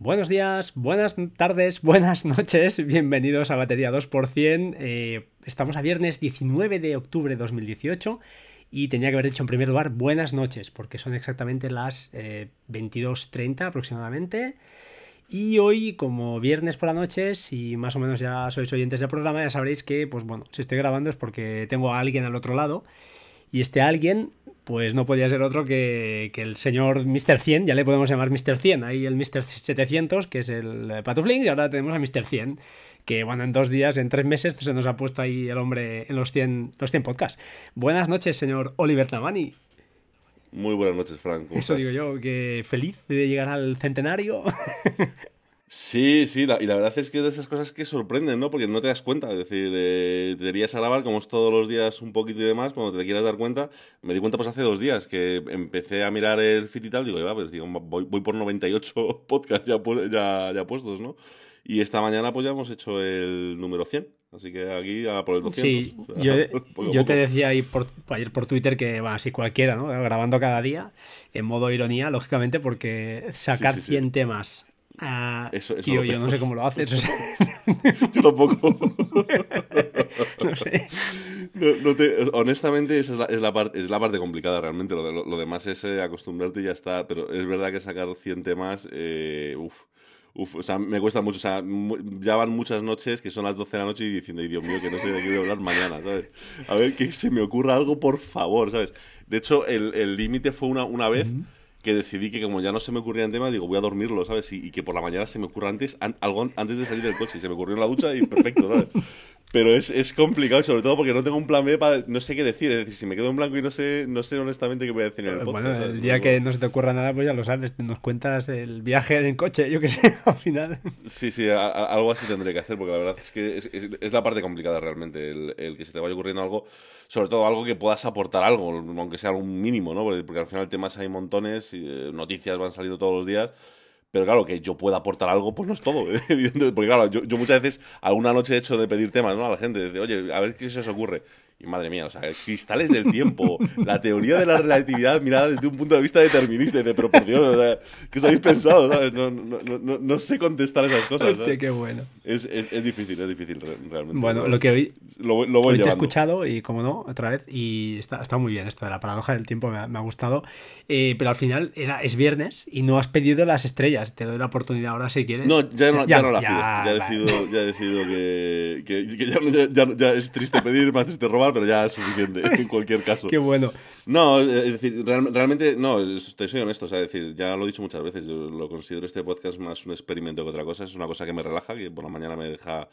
Buenos días, buenas tardes, buenas noches, bienvenidos a Batería 2%. Eh, estamos a viernes 19 de octubre de 2018 y tenía que haber dicho en primer lugar buenas noches, porque son exactamente las 22.30 eh, aproximadamente. Y hoy, como viernes por la noche, si más o menos ya sois oyentes del programa, ya sabréis que, pues bueno, si estoy grabando es porque tengo a alguien al otro lado. Y este alguien pues no podía ser otro que, el señor Mr. 100, ya le podemos llamar Mr. 100, ahí el Mr. 700, que es el eh, Patufling, y ahora tenemos a Mr. 100, que bueno, en dos días, en tres meses, pues se nos ha puesto ahí el hombre en los 100, los 100 podcasts. Buenas noches, señor Oliver Tamani. Muy buenas noches, Frank. Eso digo yo, que feliz de llegar al centenario. Sí, sí, y la verdad es que es de esas cosas que sorprenden, ¿no? Porque no te das cuenta, es decir, eh, te deberías grabar como es todos los días un poquito y demás, cuando te quieras dar cuenta, me di cuenta pues hace dos días que empecé a mirar el fit y tal, digo, va, pues digo, voy, voy por 98 podcasts ya, ya, ya puestos, ¿no? Y esta mañana pues ya hemos hecho el número 100. Así que aquí a por el 200. Sí, yo, te decía ahí por, ayer por Twitter que va así cualquiera, ¿no? Grabando cada día, en modo ironía, lógicamente, porque sacar 100 temas Ah, eso, tío, yo no sé cómo lo haces. yo tampoco. no sé. honestamente, esa es la, es la, parte, es la parte complicada realmente. Lo, lo, demás es eh, acostumbrarte y ya está. Pero es verdad que sacar 100 temas, eh, Uf, o sea, me cuesta mucho. O sea, ya van muchas noches que son las 12 de la noche y diciendo, Dios mío, que no sé de qué voy a hablar mañana, ¿sabes? A ver, que se me ocurra algo, por favor, ¿sabes? De hecho, el límite fue una, una vez que decidí que como ya no se me ocurrían temas, digo, voy a dormirlo, ¿sabes? Y, que por la mañana se me ocurra antes, algo antes de salir del coche. Y se me ocurrió en la ducha y perfecto, ¿sabes? Pero es, es complicado, sobre todo porque no tengo un plan B para. No sé qué decir. Es decir, si me quedo en blanco y no sé, no sé honestamente qué voy a decir en el podcast. Bueno, el día que no se te ocurra nada, pues ya lo sabes. Nos cuentas el viaje en coche, yo qué sé, al final. Sí, sí, algo así tendré que hacer, porque la verdad es que es, es, la parte complicada realmente. El, el, que se te vaya ocurriendo algo, sobre todo algo que puedas aportar algo, aunque sea algo mínimo, ¿no? Porque, porque al final temas hay montones, y, eh, noticias van saliendo todos los días. Pero claro, que yo pueda aportar algo, pues no es todo, evidentemente. Porque claro, yo, yo, muchas veces, alguna noche he hecho de pedir temas ¿no? a la gente, de, oye, a ver qué se os ocurre. Y madre mía, o sea, cristales del tiempo, la teoría de la relatividad mirada desde un punto de vista determinista. de pero por Dios, o sea, ¿qué os habéis pensado? No, no, no, no, sé contestar esas cosas. Hostia, qué bueno. Es, es, es, difícil, es difícil realmente. Bueno, lo que hoy, lo, lo voy hoy te he escuchado y, como no, otra vez, y está, está muy bien esto de la paradoja del tiempo, me ha, me ha gustado. Eh, pero al final era, es viernes y no has pedido las estrellas. Te doy la oportunidad ahora si quieres. No, ya no, ya, no la pido. Ya, he decidido, ya he decidido que, que, que ya, ya, ya, es triste pedir, más triste robar pero ya es suficiente en cualquier caso. Qué bueno. No, es decir, realmente, no, estoy, soy honesto, o sea, decir, ya lo he dicho muchas veces, yo lo considero este podcast más un experimento que otra cosa, es una cosa que me relaja, que por la mañana me deja...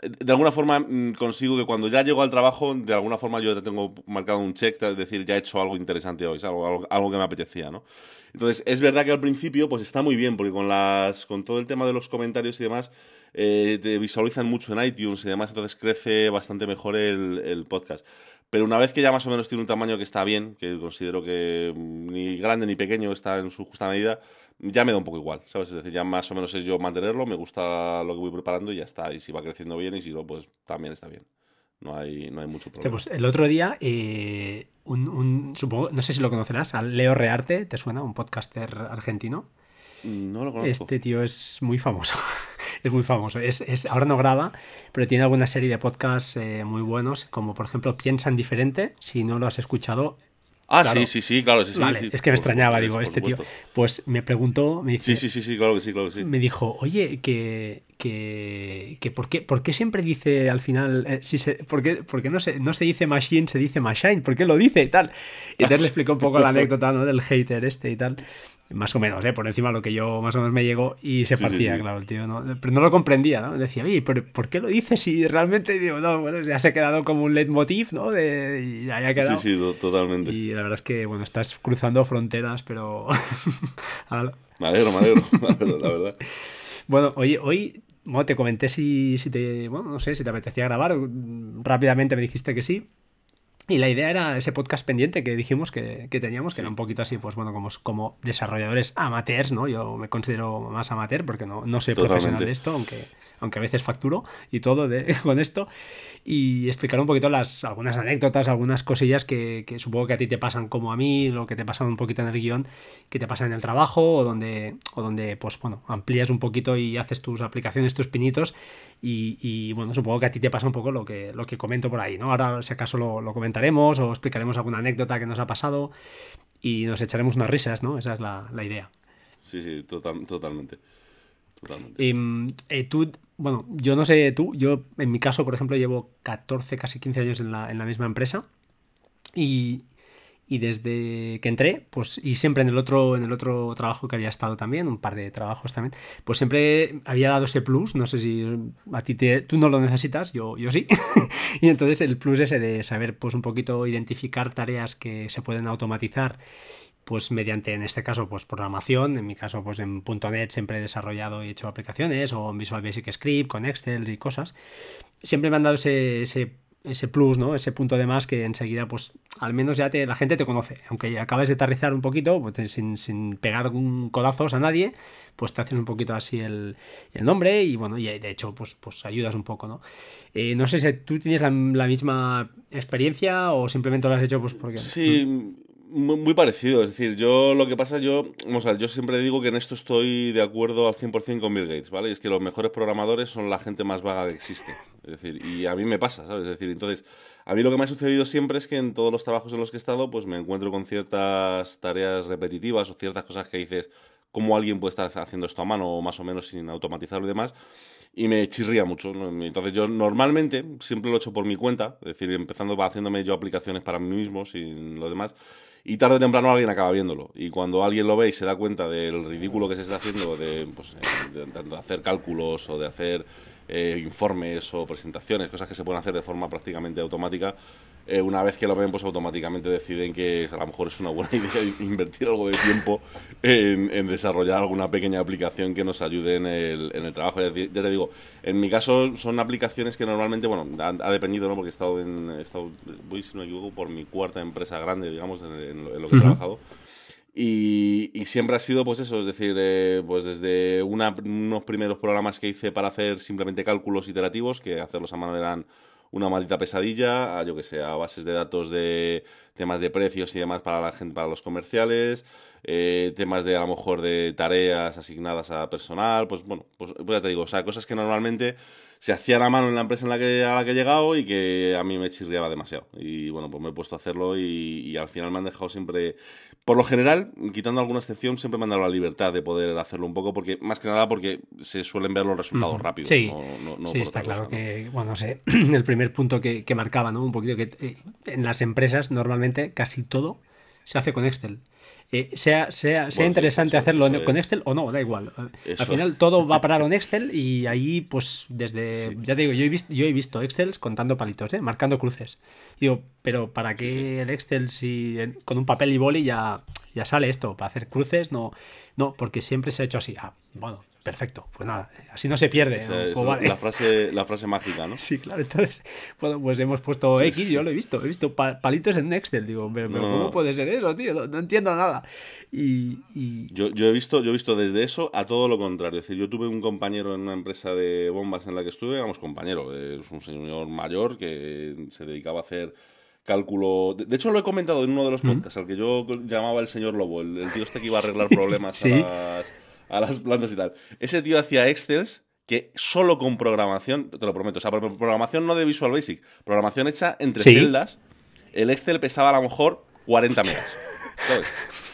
De alguna forma mm, consigo que cuando ya llego al trabajo, de alguna forma yo ya tengo marcado un check, es decir, ya he hecho algo interesante hoy, algo, algo, que me apetecía, ¿no? Entonces, es verdad que al principio, pues está muy bien, porque con, las, con todo el tema de los comentarios y demás, eh, te visualizan mucho en iTunes y demás, entonces crece bastante mejor el, el podcast. Pero una vez que ya más o menos tiene un tamaño que está bien, que considero que ni grande ni pequeño está en su justa medida, ya me da un poco igual, ¿sabes? Es decir, ya más o menos es yo mantenerlo, me gusta lo que voy preparando y ya está. Y si va creciendo bien y si no, pues también está bien. No hay, no hay mucho problema. Pues el otro día, eh, un, supongo, no sé si lo conocerás, a Leo Rearte, ¿te suena? Un podcaster argentino. No lo conozco. Este tío es muy famoso. es muy famoso. Es, es, ahora no graba, pero tiene alguna serie de podcasts eh, muy buenos, como por ejemplo Piensan Diferente. Si no lo has escuchado, Ah, sí, sí, sí, claro, sí, vale, es que me extrañaba, digo, este tío. Pues me preguntó, me dice. Sí, sí, sí, sí, claro que sí, claro que sí. Me dijo, oye, que. Que, que ¿por, qué, ¿Por qué siempre dice al final. Eh, si se, ¿Por qué, por qué no, se, no se dice machine, se dice machine? ¿Por qué lo dice y tal? Y entonces le explicó un poco la anécdota ¿no? del hater este y tal más o menos, ¿eh? por encima de lo que yo más o menos me llegó y se partía, claro, el tío, ¿no? pero no lo comprendía, ¿no? Decía, oye, ¿pero ¿por qué lo dices si realmente, digo, no, bueno, ya se ha quedado como un leitmotiv, ¿no? De, y ya ha quedado. Sí, sí, totalmente. Y la verdad es que, bueno, estás cruzando fronteras, pero... me alegro, me alegro, la verdad. Bueno, oye, hoy bueno, te comenté si, si te, bueno, no sé, si te apetecía grabar, rápidamente me dijiste que sí. Y la idea era ese podcast pendiente que dijimos que, teníamos, que era un poquito así, pues bueno, como, como desarrolladores amateurs, ¿no? Yo me considero más amateur porque no, no soy profesional de esto, aunque, aunque a veces facturo y todo de, con esto. Y explicar un poquito las, algunas anécdotas, algunas cosillas que, supongo que a ti te pasan como a mí, lo que te pasan un poquito en el guion, que te pasan en el trabajo o donde, o donde pues bueno, amplías un poquito y haces tus aplicaciones, tus pinitos y, bueno, supongo que a ti te pasa un poco lo que, lo que comento por ahí, ¿no? Ahora si acaso lo, comentaremos o explicaremos alguna anécdota que nos ha pasado y nos echaremos unas risas, ¿no? Esa es la, idea. Sí, sí, totalmente. Y, mm, eh, tú, bueno, yo no sé tú, yo en mi caso, por ejemplo, llevo 14, casi 15 años en la, en la misma empresa y, y, desde que entré, pues, y siempre en el otro, en el otro trabajo que había estado también, un par de trabajos también, pues siempre había dado ese plus, no sé si a ti te, tú no lo necesitas, yo, yo sí, y entonces el plus ese de saber pues un poquito identificar tareas que se pueden automatizar pues mediante, en este caso, pues programación, en mi caso, pues en .NET siempre he desarrollado y hecho aplicaciones, o en Visual Basic Script, con Excel y cosas, siempre me han dado ese, ese, plus, ¿no? Ese punto de más que enseguida, pues, al menos ya te, la gente te conoce, aunque acabes de aterrizar un poquito, pues, sin, sin, pegar un codazos a nadie, pues te hacen un poquito así el, nombre y bueno, y de hecho, pues, pues ayudas un poco, ¿no? Eh, no sé si tú tienes la, misma experiencia o simplemente lo has hecho pues porque... Sí, muy, parecido, es decir, yo lo que pasa, yo, vamos yo siempre digo que en esto estoy de acuerdo al 100% con Bill Gates, ¿vale? Es que los mejores programadores son la gente más vaga que existe, es decir, y a mí me pasa, ¿sabes? Es decir, entonces, a mí lo que me ha sucedido siempre es que en todos los trabajos en los que he estado, pues me encuentro con ciertas tareas repetitivas o ciertas cosas que dices, ¿cómo alguien puede estar haciendo esto a mano o más o menos sin automatizarlo y demás? y me chirría mucho. Entonces yo normalmente siempre lo he hecho por mi cuenta, es decir, empezando haciéndome yo aplicaciones para mí mismo, sin lo demás, y tarde o temprano alguien acaba viéndolo. Y cuando alguien lo ve y se da cuenta del ridículo que se está haciendo de, pues, eh, de, hacer cálculos o de hacer eh, informes o presentaciones, cosas que se pueden hacer de forma prácticamente automática, eh, una vez que lo ven, pues automáticamente deciden que a lo mejor es una buena idea invertir algo de tiempo en, desarrollar alguna pequeña aplicación que nos ayude en el, en el trabajo. Ya te digo, en mi caso son aplicaciones que normalmente, bueno, ha, dependido, ¿no? Porque he estado, en, he estado, voy si no me equivoco, por mi cuarta empresa grande, digamos, en, lo que he trabajado. Y, siempre ha sido, pues eso, es decir, eh, pues desde unos primeros programas que hice para hacer simplemente cálculos iterativos, que hacerlos a mano eran una maldita pesadilla, a yo que sé, a bases de datos de temas de precios y demás para la gente, para los comerciales, eh, temas de a lo mejor de tareas asignadas a personal, pues bueno, pues, pues, ya te digo, o sea, cosas que normalmente se hacían a mano en la empresa en la que, a la que he llegado y que a mí me chirriaba demasiado. Y bueno, pues me he puesto a hacerlo y al final me han dejado siempre por lo general, quitando alguna excepción, siempre me han dado la libertad de poder hacerlo un poco, porque más que nada porque se suelen ver los resultados rápidos. Sí, sí está claro que, bueno, sé, el primer punto que, marcaba, ¿no? Un poquito que eh, en las empresas normalmente casi todo se hace con Excel. Eh, sea, sea, sea interesante hacerlo con Excel o no, da igual. Al final todo va a parar en Excel y ahí, pues, desde. Ya te digo, yo he visto, yo he visto Excel contando palitos, ¿eh? marcando cruces. Digo, pero ¿para qué el Excel si con un papel y boli ya, ya sale esto? ¿Para hacer cruces? No, no, porque siempre se ha hecho así. Ah, bueno, Perfecto, pues nada, así no se pierde. Pues la, frase, la frase mágica, ¿no? Sí, claro, entonces, pues hemos puesto X, yo lo he visto, he visto palitos en Nextel, digo, pero, ¿cómo puede ser eso, tío? No, entiendo nada. Y, Yo, yo, he visto, yo he visto desde eso a todo lo contrario. Es decir, yo tuve un compañero en una empresa de bombas en la que estuve, vamos, compañero, es un señor mayor que se dedicaba a hacer cálculo. De, hecho, lo he comentado en uno de los podcasts, al que yo llamaba el señor Lobo, el, tío este que iba a arreglar problemas a las a las plantas y tal. Ese tío hacía Excels que solo con programación, te lo prometo, o sea, programación no de Visual Basic, programación hecha entre celdas, el Excel pesaba a lo mejor 40 megas.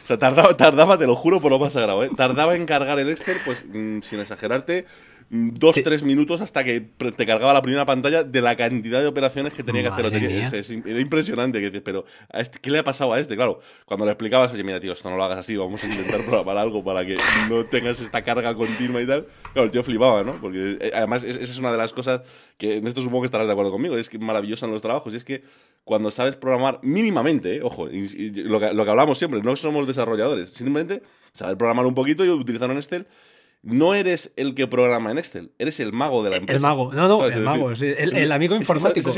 O sea, tardaba, tardaba, te lo juro por lo más sagrado, ¿eh? tardaba en cargar el Excel, pues mm, sin exagerarte, dos, tres minutos hasta que te cargaba la primera pantalla de la cantidad de operaciones que tenía que hacer. Es, era impresionante. Que pero, este, ¿qué le ha pasado a este? Claro, cuando le explicabas, oye, mira, tío, esto no lo hagas así, vamos a intentar programar algo para que no tengas esta carga continua y tal. Claro, el tío flipaba, ¿no? Porque eh, además, esa es una de las cosas que en esto supongo que estarás de acuerdo conmigo, es que maravillosa en los trabajos, y es que cuando sabes programar mínimamente, eh, ojo, lo, que, lo que hablamos siempre, no somos desarrolladores, simplemente saber programar un poquito y utilizar un Excel no eres el que programa en Excel, eres el mago de la empresa. El mago, no, no, el mago, el, amigo informático.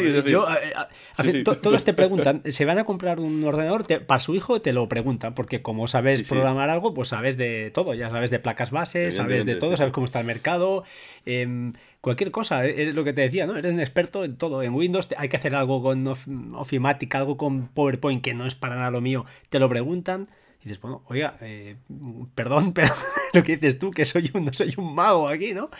todos te preguntan, se van a comprar un ordenador, para su hijo te lo preguntan, porque como sabes programar algo, pues sabes de todo, ya sabes de placas bases, sabes de todo, sabes cómo está el mercado, em, cualquier cosa, e, es lo que te decía, ¿no? Eres un experto en todo, en Windows hay que hacer algo con Ofimatic, algo con PowerPoint que no es para nada lo mío, te lo preguntan y dices, bueno, oiga, eh, perdón, pero lo que dices tú, que soy un, no soy un mago aquí, ¿no?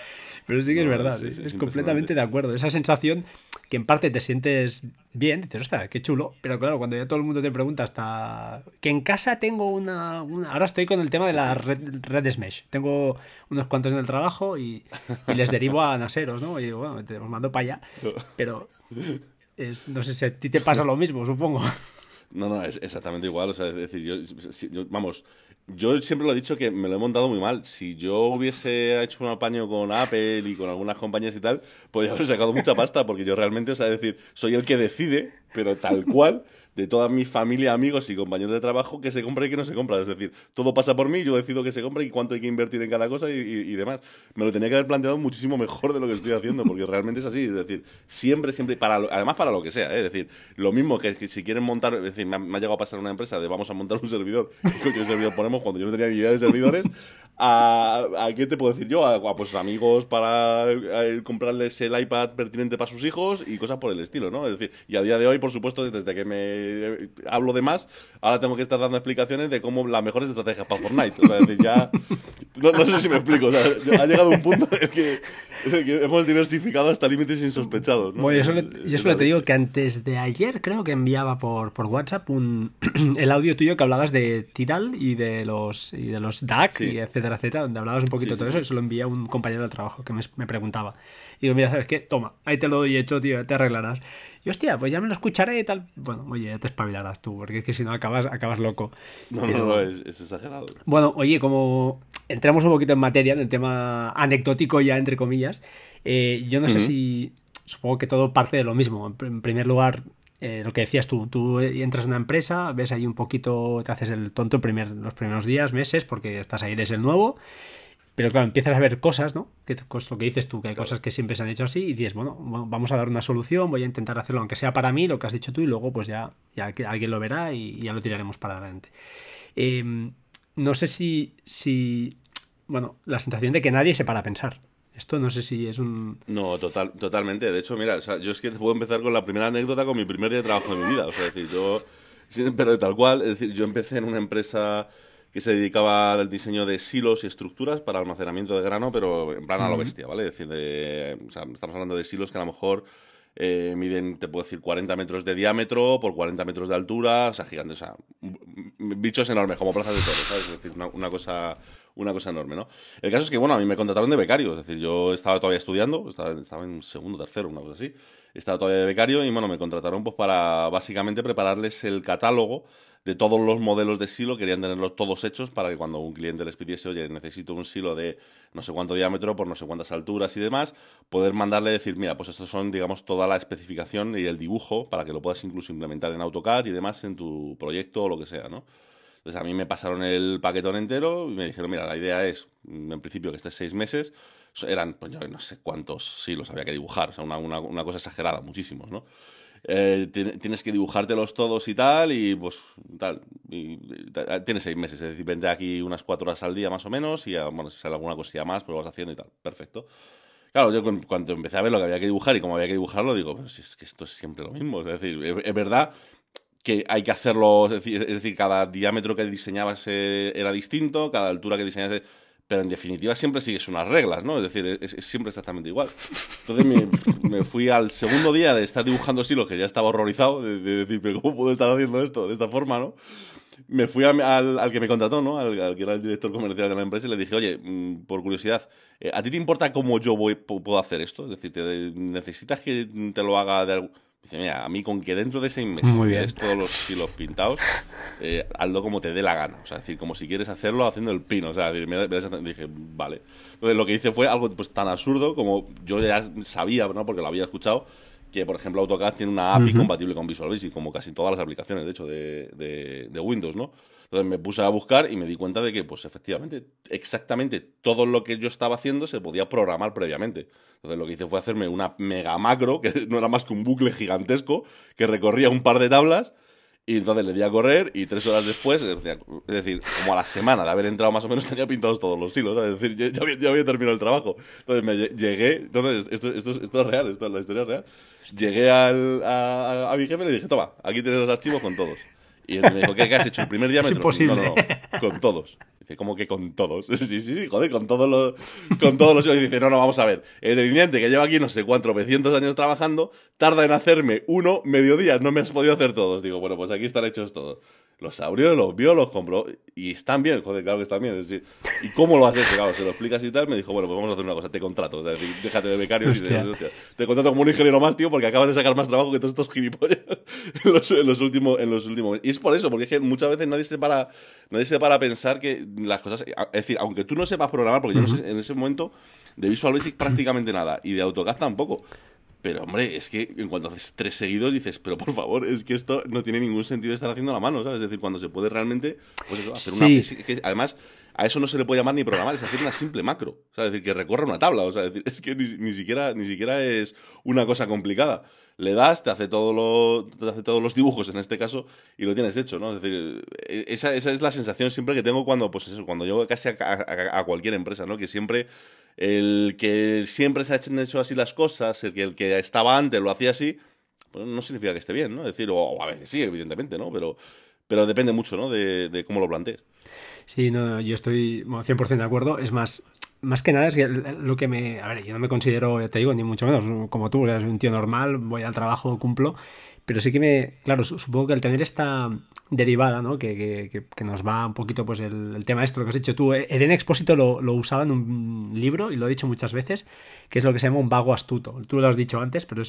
Pero sí que es verdad, es, completamente de acuerdo. Esa sensación que en parte te sientes bien, dices, ostras, qué chulo, pero claro, cuando ya todo el mundo te pregunta hasta que en casa tengo una... Ahora estoy con el tema de la red, red Smash. Tengo unos cuantos en el trabajo y, les derivo a naseros, ¿no? Y bueno, te los mando para allá, pero... no sé si a ti te pasa lo mismo, supongo. No, no, es exactamente igual. O sea, decir, yo, vamos, yo siempre lo he dicho que me lo he montado muy mal. Si yo hubiese hecho un apaño con Apple y con algunas compañías y tal, podría haber sacado mucha pasta, porque yo realmente, o sea, decir, soy el que decide, pero tal cual, de toda mi familia, amigos y compañeros de trabajo que se compra y que no se compra. Es decir, todo pasa por mí, yo decido que se compra y cuánto hay que invertir en cada cosa y, demás. Me lo tenía que haber planteado muchísimo mejor de lo que estoy haciendo, porque realmente es así. Es decir, siempre, siempre, para además para lo que sea. ¿eh? Es decir, lo mismo que, si quieren montar, es decir, me ha, llegado a pasar una empresa de vamos a montar un servidor, ¿qué servidor ponemos cuando yo no tenía ni idea de servidores? A, a, qué te puedo decir yo, a, pues amigos para comprarles el iPad pertinente para sus hijos y cosas por el estilo, ¿no? Es decir, y a día de hoy, por supuesto, desde que me hablo de más, ahora tengo que estar dando explicaciones de cómo las mejores estrategias para Fortnite. O sea, es decir, ya no, sé si me explico, o sea, ha llegado un punto en el que, hemos diversificado hasta límites insospechados. ¿no? Bueno, yo solo, yo solo te digo que antes de ayer creo que enviaba por, por WhatsApp un, el audio tuyo que hablabas de Tidal y de los y de los DAC y etcétera etcétera, donde hablabas un poquito de todo eso, y se lo envié a un compañero de trabajo que me, me, preguntaba. Y digo, mira, ¿sabes qué? Toma, ahí te lo doy hecho, tío, te arreglarás. Y hostia, pues ya me lo escucharé y tal. Bueno, oye, ya te espabilarás tú, porque es que si no acabas, acabas loco. No, no, no, es, exagerado. Bueno, oye, como entramos un poquito en materia, en el tema anecdótico ya, entre comillas, eh, yo no sé si... Supongo que todo parte de lo mismo. En primer lugar, eh, lo que decías tú, tú entras en una empresa, ves ahí un poquito, te haces el tonto primer, los primeros días, meses, porque estás ahí, eres el nuevo, pero claro, empiezas a ver cosas, ¿no? Que lo que dices tú, que hay cosas que siempre se han hecho así y dices, bueno, vamos a dar una solución, voy a intentar hacerlo, aunque sea para mí, lo que has dicho tú, y luego pues ya, ya alguien lo verá y, ya lo tiraremos para adelante. Em, no sé si, si, bueno, la sensación de que nadie se para a pensar. Esto no sé si es un... No, total, totalmente. De hecho, mira, yo es que puedo empezar con la primera anécdota con mi primer día de trabajo en mi vida. O sea, es decir, yo... Pero tal cual, es decir, yo empecé en una empresa que se dedicaba al diseño de silos y estructuras para almacenamiento de grano, pero en plan a lo bestia, ¿vale? Es decir, de, o sea, estamos hablando de silos que a lo mejor eh, miden, te puedo decir, 40 metros de diámetro por 40 metros de altura, o sea, gigantes, o sea, bichos enormes, como plazas de toros, ¿sabes? Es decir, una cosa una cosa enorme, ¿no? El caso es que, bueno, a mí me contrataron de becario, es decir, yo estaba todavía estudiando, estaba, estaba en segundo, tercero, una cosa así, estaba todavía de becario y, bueno, me contrataron pues para básicamente prepararles el catálogo de todos los modelos de silo, querían tenerlos todos hechos para que cuando un cliente les pidiese, oye, necesito un silo de no sé cuánto diámetro por no sé cuántas alturas y demás, poder mandarle decir, mira, pues estos son, digamos, toda la especificación y el dibujo para que lo puedas incluso implementar en AutoCAD y demás en tu proyecto o lo que sea, ¿no? Entonces a mí me pasaron el paquetón entero y me dijeron, mira, la idea es, en principio, que estés seis meses. Eran, pues no sé cuántos los había que dibujar, o sea, una, una, cosa exagerada, muchísimos, ¿no? Eh, tienes que dibujártelos todos y tal, y pues tal. Y, tienes seis meses, es decir, vente aquí unas cuatro horas al día más o menos, y bueno, si sale alguna cosilla más, pues lo vas haciendo y tal. Perfecto. Claro, yo cuando empecé a ver lo que había que dibujar y cómo había que dibujarlo, digo, pero si es que esto es siempre lo mismo. Es decir, es verdad que hay que hacerlo, es decir, cada diámetro que diseñabas eh, era distinto, cada altura que diseñabas, pero en definitiva siempre sigues unas reglas, ¿no? Es decir, es, siempre exactamente igual. Entonces me, fui al segundo día de estar dibujando estilos, que ya estaba horrorizado, de, decir, pero ¿cómo puedo estar haciendo esto de esta forma, no? Me fui al, al, que me contrató, ¿no? Al, que era el director comercial de la empresa y le dije, oye, mm, por curiosidad, eh, ¿a ti te importa cómo yo voy, puedo hacer esto? Es decir, ¿necesitas que te lo haga de algún Dice, mira, a mí con que dentro de seis meses Muy todos los hilos pintados, eh, hazlo como te dé la gana. O sea, decir, como si quieres hacerlo haciendo el pino. O sea, me, dije, vale. Entonces lo que hice fue algo pues tan absurdo como yo ya sabía, ¿no? Porque lo había escuchado, que, por ejemplo, AutoCAD tiene una API compatible con Visual Basic, como casi todas las aplicaciones, de hecho, de, de, Windows, ¿no? Entonces me puse a buscar y me di cuenta de que, pues efectivamente, exactamente todo lo que yo estaba haciendo se podía programar previamente. Entonces lo que hice fue hacerme una mega macro, que no era más que un bucle gigantesco, que recorría un par de tablas y entonces le di a correr y tres horas después, es decir, como a la semana de haber entrado más o menos, tenía pintados todos los hilos. Es decir, ya, había, terminado el trabajo. Entonces me llegué, entonces esto, esto, esto es real, esto, la historia es real. Llegué al, a, a, mi jefe y le dije, toma, aquí tienes los archivos con todos. Y él me dijo, ¿qué, has hecho? El primer día me... Es imposible. No, no, no, con todos. Dice, ¿cómo que con todos? Sí, sí, sí, joder, con todos los... Con todos los... Y dice, no, no, vamos a ver. El delineante que lleva aquí no sé cuántos, 900 años trabajando, tarda en hacerme uno mediodía, no me has podido hacer todos. Digo, bueno, pues aquí están hechos todos. Los abrió, los vio, los compró y están bien, joder, claro que están bien. Es decir, ¿Y cómo lo has hecho? Claro, se lo explicas y tal. Me dijo, bueno, pues vamos a hacer una cosa, te contrato. Es decir, déjate de becario y te, te, contrato como un ingeniero más, tío, porque acabas de sacar más trabajo que todos estos gilipollas en los, en los últimos, en los últimos. Y es por eso, porque es que muchas veces nadie se para, nadie se para a pensar que las cosas. Es decir, aunque tú no sepas programar, porque yo no sé en ese momento de Visual Basic prácticamente nada y de AutoCAD tampoco. Pero, hombre, es que en cuanto haces tres seguidos dices, pero por favor, es que esto no tiene ningún sentido estar haciendo la mano, ¿sabes? Es decir, cuando se puede realmente pues hacer una... además, a eso no se le puede llamar ni programar, es hacer una simple macro. Sea, es decir, que recorre una tabla. O sea, es, decir, es que ni, siquiera, ni siquiera es una cosa complicada. Le das, te hace, todo lo, te hace todos los dibujos en este caso y lo tienes hecho, ¿no? Es decir, e, esa, esa es la sensación siempre que tengo cuando, pues eso, cuando llego casi a, a cualquier empresa, ¿no? Que siempre el que siempre se han hecho así las cosas, el que, el que estaba antes lo hacía así, pues no significa que esté bien, ¿no? Es decir, o, a veces sí, evidentemente, ¿no? Pero, pero depende mucho, ¿no? De, cómo lo plantees. Sí, no, yo estoy 100% de acuerdo. Es más, más que nada es lo que me... A ver, yo no me considero, te digo, ni mucho menos como tú, eres un tío normal, voy al trabajo, cumplo, pero sí que me... Claro, supongo que al tener esta derivada, ¿no? Que, que, nos va un poquito pues el, tema esto, lo que has dicho tú. Eden Expósito lo, lo, usaba en un libro, y lo he dicho muchas veces, que es lo que se llama un vago astuto. Tú lo has dicho antes, pero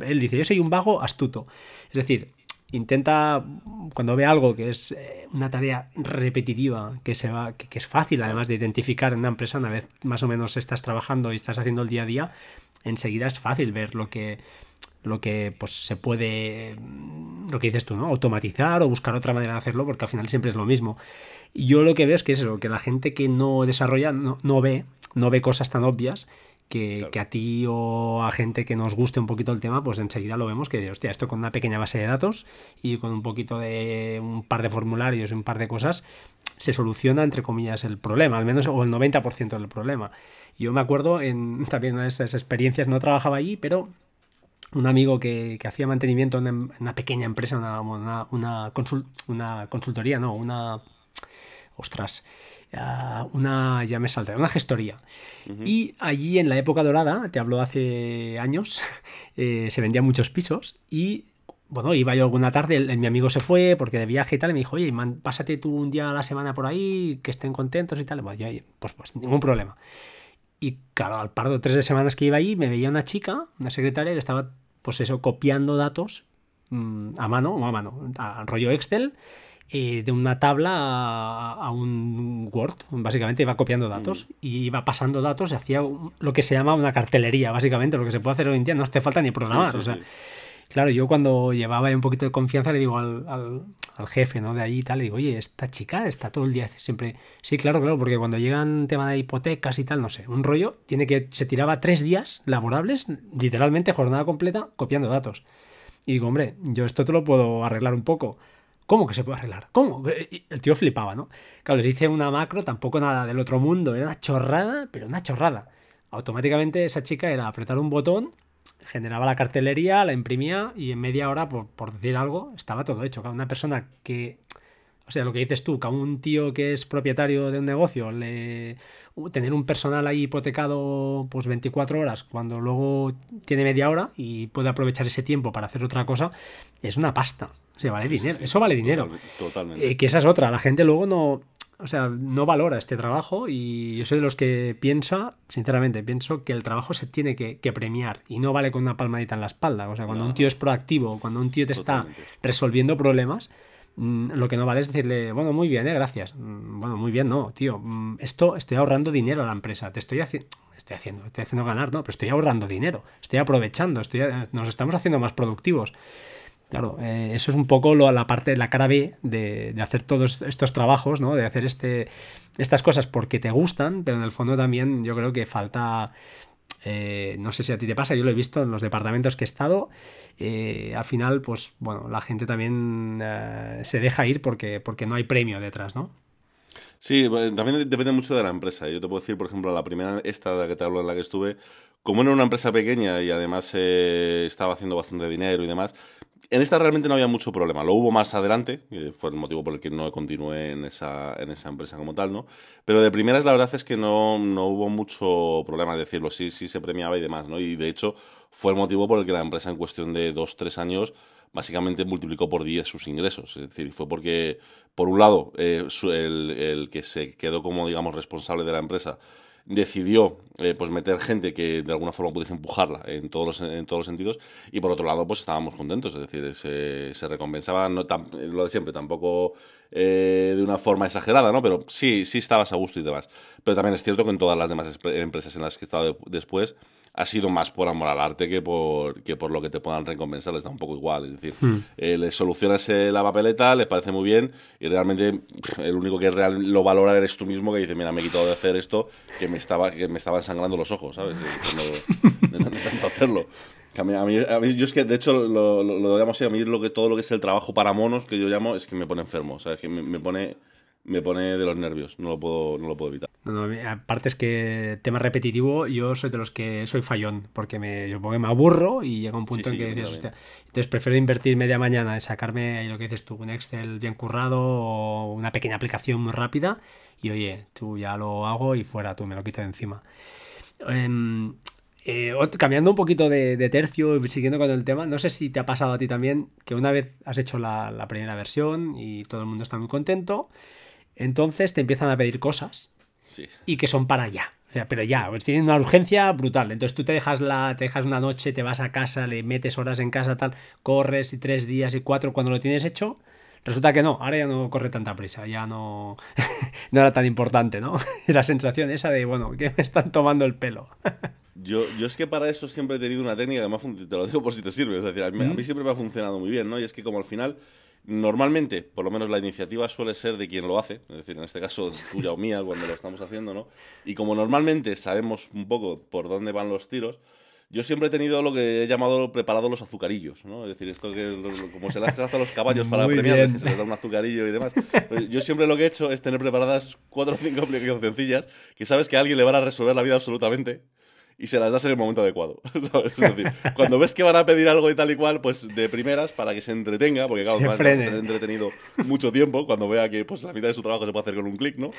él dice, yo soy un vago astuto. Es decir, intenta, cuando ve algo que es eh, una tarea repetitiva, que, se va, que, es fácil además de identificar en una empresa, una vez más o menos estás trabajando y estás haciendo el día a día, enseguida es fácil ver lo que lo que pues se puede lo que dices tú, ¿no? automatizar o buscar otra manera de hacerlo porque al final siempre es lo mismo. Y yo lo que veo es que es eso, que la gente que no desarrolla no, no ve, no ve cosas tan obvias que, que, a ti o a gente que nos guste un poquito el tema, pues enseguida lo vemos que, hostia, esto con una pequeña base de datos y con un poquito de un par de formularios y un par de cosas, se soluciona, entre comillas, el problema, al menos o el 90% del problema. Yo me acuerdo en también de esas experiencias, no trabajaba allí, pero un amigo que, hacía mantenimiento en una pequeña empresa, una, una, una, una consultoría, no, una... Ostras, una, ya me saldrá, una gestoría. Y allí en la época dorada, te hablo hace años, eh, se vendían muchos pisos y bueno, iba yo alguna tarde, mi amigo se fue porque de viaje y tal, y me dijo, oye, pásate tú un día a la semana por ahí, que estén contentos y tal. pues, pues ningún problema. Y claro, al par de tres de semanas que iba ahí, me veía una chica, una secretaria, que estaba pues eso, copiando datos mm, a mano, o a mano, a rollo Excel, eh, de una tabla a, un Word, básicamente iba copiando datos mm. y iba pasando datos y hacía lo que se llama una cartelería, básicamente, lo que se puede hacer hoy en día, no hace falta ni programar, o sea, Claro, yo cuando llevaba un poquito de confianza le digo al, al, jefe ¿no? de allí y tal, le digo, oye, esta chica está todo el día siempre... Sí, claro, claro, porque cuando llegan tema de hipotecas y tal, no sé, un rollo, tiene que... Se tiraba tres días laborables, literalmente jornada completa, copiando datos. Y digo, hombre, yo esto te lo puedo arreglar un poco. ¿Cómo que se puede arreglar? ¿Cómo? El tío flipaba, ¿no? Claro, le hice una macro, tampoco nada del otro mundo, era una chorrada, pero una chorrada. Automáticamente esa chica era apretar un botón generaba la cartelería, la imprimía y en media hora, por, por decir algo, estaba todo hecho. Una persona que, o sea, lo que dices tú, que a un tío que es propietario de un negocio, le, tener un personal ahí hipotecado pues 24 horas, cuando luego tiene media hora y puede aprovechar ese tiempo para hacer otra cosa, es una pasta. O sea, vale dinero. Eso vale dinero. Totalmente. Eh, que esa es otra. La gente luego no o sea, no valora este trabajo y yo soy de los que piensa, sinceramente, pienso que el trabajo se tiene que, premiar y no vale con una palmadita en la espalda. O sea, cuando un tío es proactivo, cuando un tío te está resolviendo problemas, lo que no vale es decirle, bueno, muy bien, eh, gracias. Mm, bueno, muy bien, no, tío. Mm, esto estoy ahorrando dinero a la empresa. Te estoy estoy haciendo, estoy haciendo ganar, no, pero estoy ahorrando dinero, estoy aprovechando, estoy, nos estamos haciendo más productivos. Claro, eh, eso es un poco lo, la parte, la cara B de, hacer todos estos trabajos, ¿no? De hacer este, estas cosas porque te gustan, pero en el fondo también yo creo que falta eh, no sé si a ti te pasa, yo lo he visto en los departamentos que he estado. Eh, al final, pues bueno, la gente también se deja ir porque, porque no hay premio detrás, ¿no? Sí, también depende mucho de la empresa. Yo te puedo decir, por ejemplo, la primera, esta de la que te hablo, en la que estuve, como era una empresa pequeña y además estaba haciendo bastante dinero y demás, en esta realmente no había mucho problema. Lo hubo más adelante, fue el motivo por el que no continué en esa, en esa empresa como tal, ¿no? Pero de primeras la verdad es que no, no hubo mucho problema, decirlo, sí, sí se premiaba y demás, ¿no? Y de hecho fue el motivo por el que la empresa en cuestión de dos, tres años básicamente multiplicó por 10 sus ingresos. Es decir, fue porque, por un lado, eh, el, el que se quedó como, digamos, responsable de la empresa decidió eh, pues meter gente que de alguna forma pudiese empujarla en todos los, en todos los sentidos y por otro lado pues estábamos contentos, es decir, se, se recompensaba no lo de siempre, tampoco eh, de una forma exagerada, ¿no? Pero sí, sí estabas a gusto y demás. Pero también es cierto que en todas las demás empresas en las que he estado después ha sido más por amor al arte que por, que por lo que te puedan recompensar, les da un poco igual. Es decir, hmm. eh, les solucionas eh, la papeleta, les parece muy bien y realmente el único que real, lo valora eres tú mismo que dice, mira, me he quitado de hacer esto que me estaba, que me estaban sangrando los ojos, ¿sabes? De, tanto hacerlo. A mí, a, mí, yo es que, de hecho, lo, lo, lo, así, a mí lo que, todo lo que es el trabajo para monos, que yo llamo, es que me pone enfermo, ¿sabes? Que me, me pone me pone de los nervios, no lo puedo, no lo puedo evitar. No, aparte es que tema repetitivo, yo soy de los que soy fallón, porque me, yo me aburro y llega un punto en que dices, entonces prefiero invertir media mañana en sacarme lo que dices tú, un Excel bien currado o una pequeña aplicación muy rápida y oye, tú ya lo hago y fuera, tú me lo quito de encima. Em, eh, cambiando un poquito de, tercio y siguiendo con el tema, no sé si te ha pasado a ti también que una vez has hecho la, la primera versión y todo el mundo está muy contento, entonces te empiezan a pedir cosas y que son para ya. pero ya, pues tienen una urgencia brutal. Entonces tú te dejas, la, te dejas una noche, te vas a casa, le metes horas en casa, tal, corres y tres días y cuatro cuando lo tienes hecho. Resulta que no, ahora ya no corre tanta prisa, ya no, no era tan importante, ¿no? la sensación esa de, bueno, que me están tomando el pelo. Yo, yo es que para eso siempre he tenido una técnica que te lo digo por si te sirve, es decir, a mí, a mí siempre me ha funcionado muy bien, ¿no? Y es que como al final Normalmente, por lo menos la iniciativa suele ser de quien lo hace, es decir, en este caso tuya o mía cuando lo estamos haciendo, ¿no? Y como normalmente sabemos un poco por dónde van los tiros, yo siempre he tenido lo que he llamado preparado los azucarillos, ¿no? Es decir, esto que como se les hace a los caballos para premiar, que se les da un azucarillo y demás. Pues yo siempre lo que he hecho es tener preparadas cuatro o cinco aplicaciones sencillas que sabes que a alguien le van a resolver la vida absolutamente y se las das en el momento adecuado. Es decir, cuando ves que van a pedir algo y tal y cual, pues de primeras, para que se entretenga, porque claro, va a tener entretenido mucho tiempo, cuando vea que pues, la mitad de su trabajo se puede hacer con un clic, ¿no?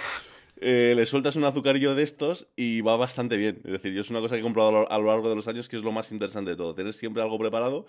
Eh, le sueltas un azucarillo de estos y va bastante bien. Es decir, yo es una cosa que he comprobado a lo largo de los años que es lo más interesante de todo, tener siempre algo preparado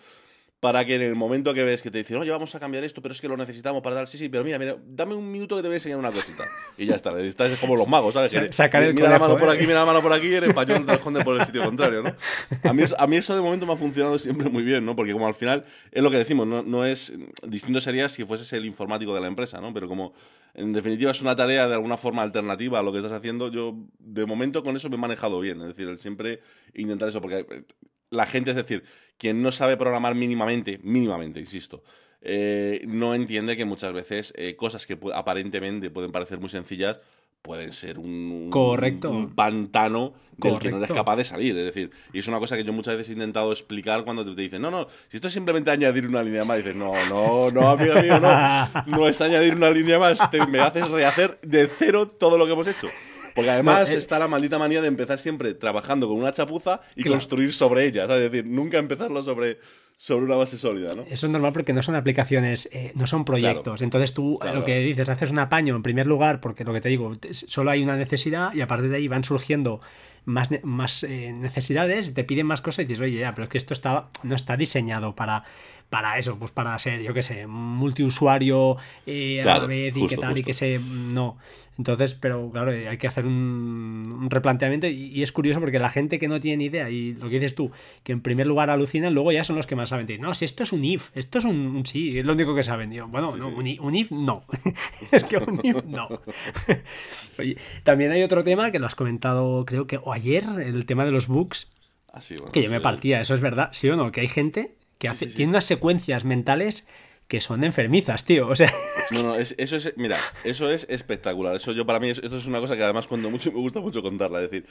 para que en el momento que ves que te dicen, oye, vamos a cambiar esto, pero es que lo necesitamos para dar, sí, sí, pero mira, mira, dame un minuto que te voy a enseñar una cosita. Y ya está, estás como los magos, ¿sabes? sacar el mira la mano por ¿eh? aquí, mira la mano por aquí y el español te esconde por el sitio contrario, ¿no? A mí, a mí eso de momento me ha funcionado siempre muy bien, ¿no? Porque como al final es lo que decimos, no, no es, distinto sería si fueses el informático de la empresa, ¿no? Pero como en definitiva es una tarea de alguna forma alternativa a lo que estás haciendo, yo de momento con eso me he manejado bien, es decir, el siempre intentar eso, porque la gente, es decir, quien no sabe programar mínimamente, mínimamente, insisto, eh, no entiende que muchas veces eh, cosas que aparentemente pueden parecer muy sencillas pueden ser un, Correcto. un, pantano del que no eres capaz de salir. Es decir, y es una cosa que yo muchas veces he intentado explicar cuando te, dicen, no, no, si esto es simplemente añadir una línea más, dices, no, no, no, amigo mío, no, no es añadir una línea más, me haces rehacer de cero todo lo que hemos hecho. Porque además eh, está la maldita manía de empezar siempre trabajando con una chapuza y construir sobre ella. Es decir, nunca empezarlo sobre, sobre una base sólida, ¿no? Eso es normal porque no son aplicaciones, eh, no son proyectos. Entonces tú lo que dices, haces un apaño en primer lugar, porque lo que te digo, solo hay una necesidad y a partir de ahí van surgiendo más, más eh, necesidades, te piden más cosas y dices, oye, ya, pero es que esto está, no está diseñado para, para eso, pues para ser, yo qué sé, multiusuario eh, a la vez y qué tal, y que se. No. Entonces, pero claro, hay que hacer un, replanteamiento y, es curioso porque la gente que no tiene ni idea y lo que dices tú, que en primer lugar alucinan, luego ya son los que más saben. no, si esto es un if, esto es un, sí, es lo único que saben. bueno, no, Un, if no. es que un if no. Oye, también hay otro tema que lo has comentado, creo que o ayer, el tema de los bugs. Ah, que yo me partía, eso es verdad, ¿sí o no? Que hay gente que hace, tiene unas secuencias mentales que son enfermizas, tío. O sea. No, no, eso es. Mira, eso es espectacular. Eso yo para mí, esto es una cosa que además cuando mucho me gusta mucho contarla. Es decir,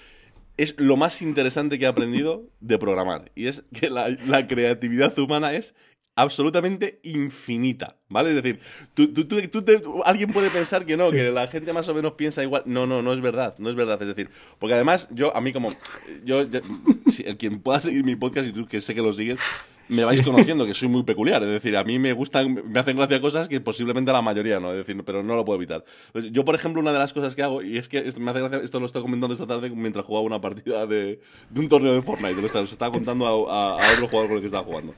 es lo más interesante que he aprendido de programar. Y es que la, la creatividad humana es absolutamente infinita, ¿vale? Es decir, tú, tú, tú, alguien puede pensar que no, que la gente más o menos piensa igual. No, no, no es verdad, no es verdad. Es decir, porque además yo, a mí como, yo, el quien pueda seguir mi podcast y tú que sé que lo sigues, me vais conociendo que soy muy peculiar. Es decir, a mí me gustan, me hacen gracia cosas que posiblemente a la mayoría no. Es decir, pero no lo puedo evitar. yo, por ejemplo, una de las cosas que hago, y es que me hace gracia, esto lo estoy comentando esta tarde mientras jugaba una partida de, un torneo de Fortnite. Lo estaba contando a, a otro jugador con el que estaba jugando.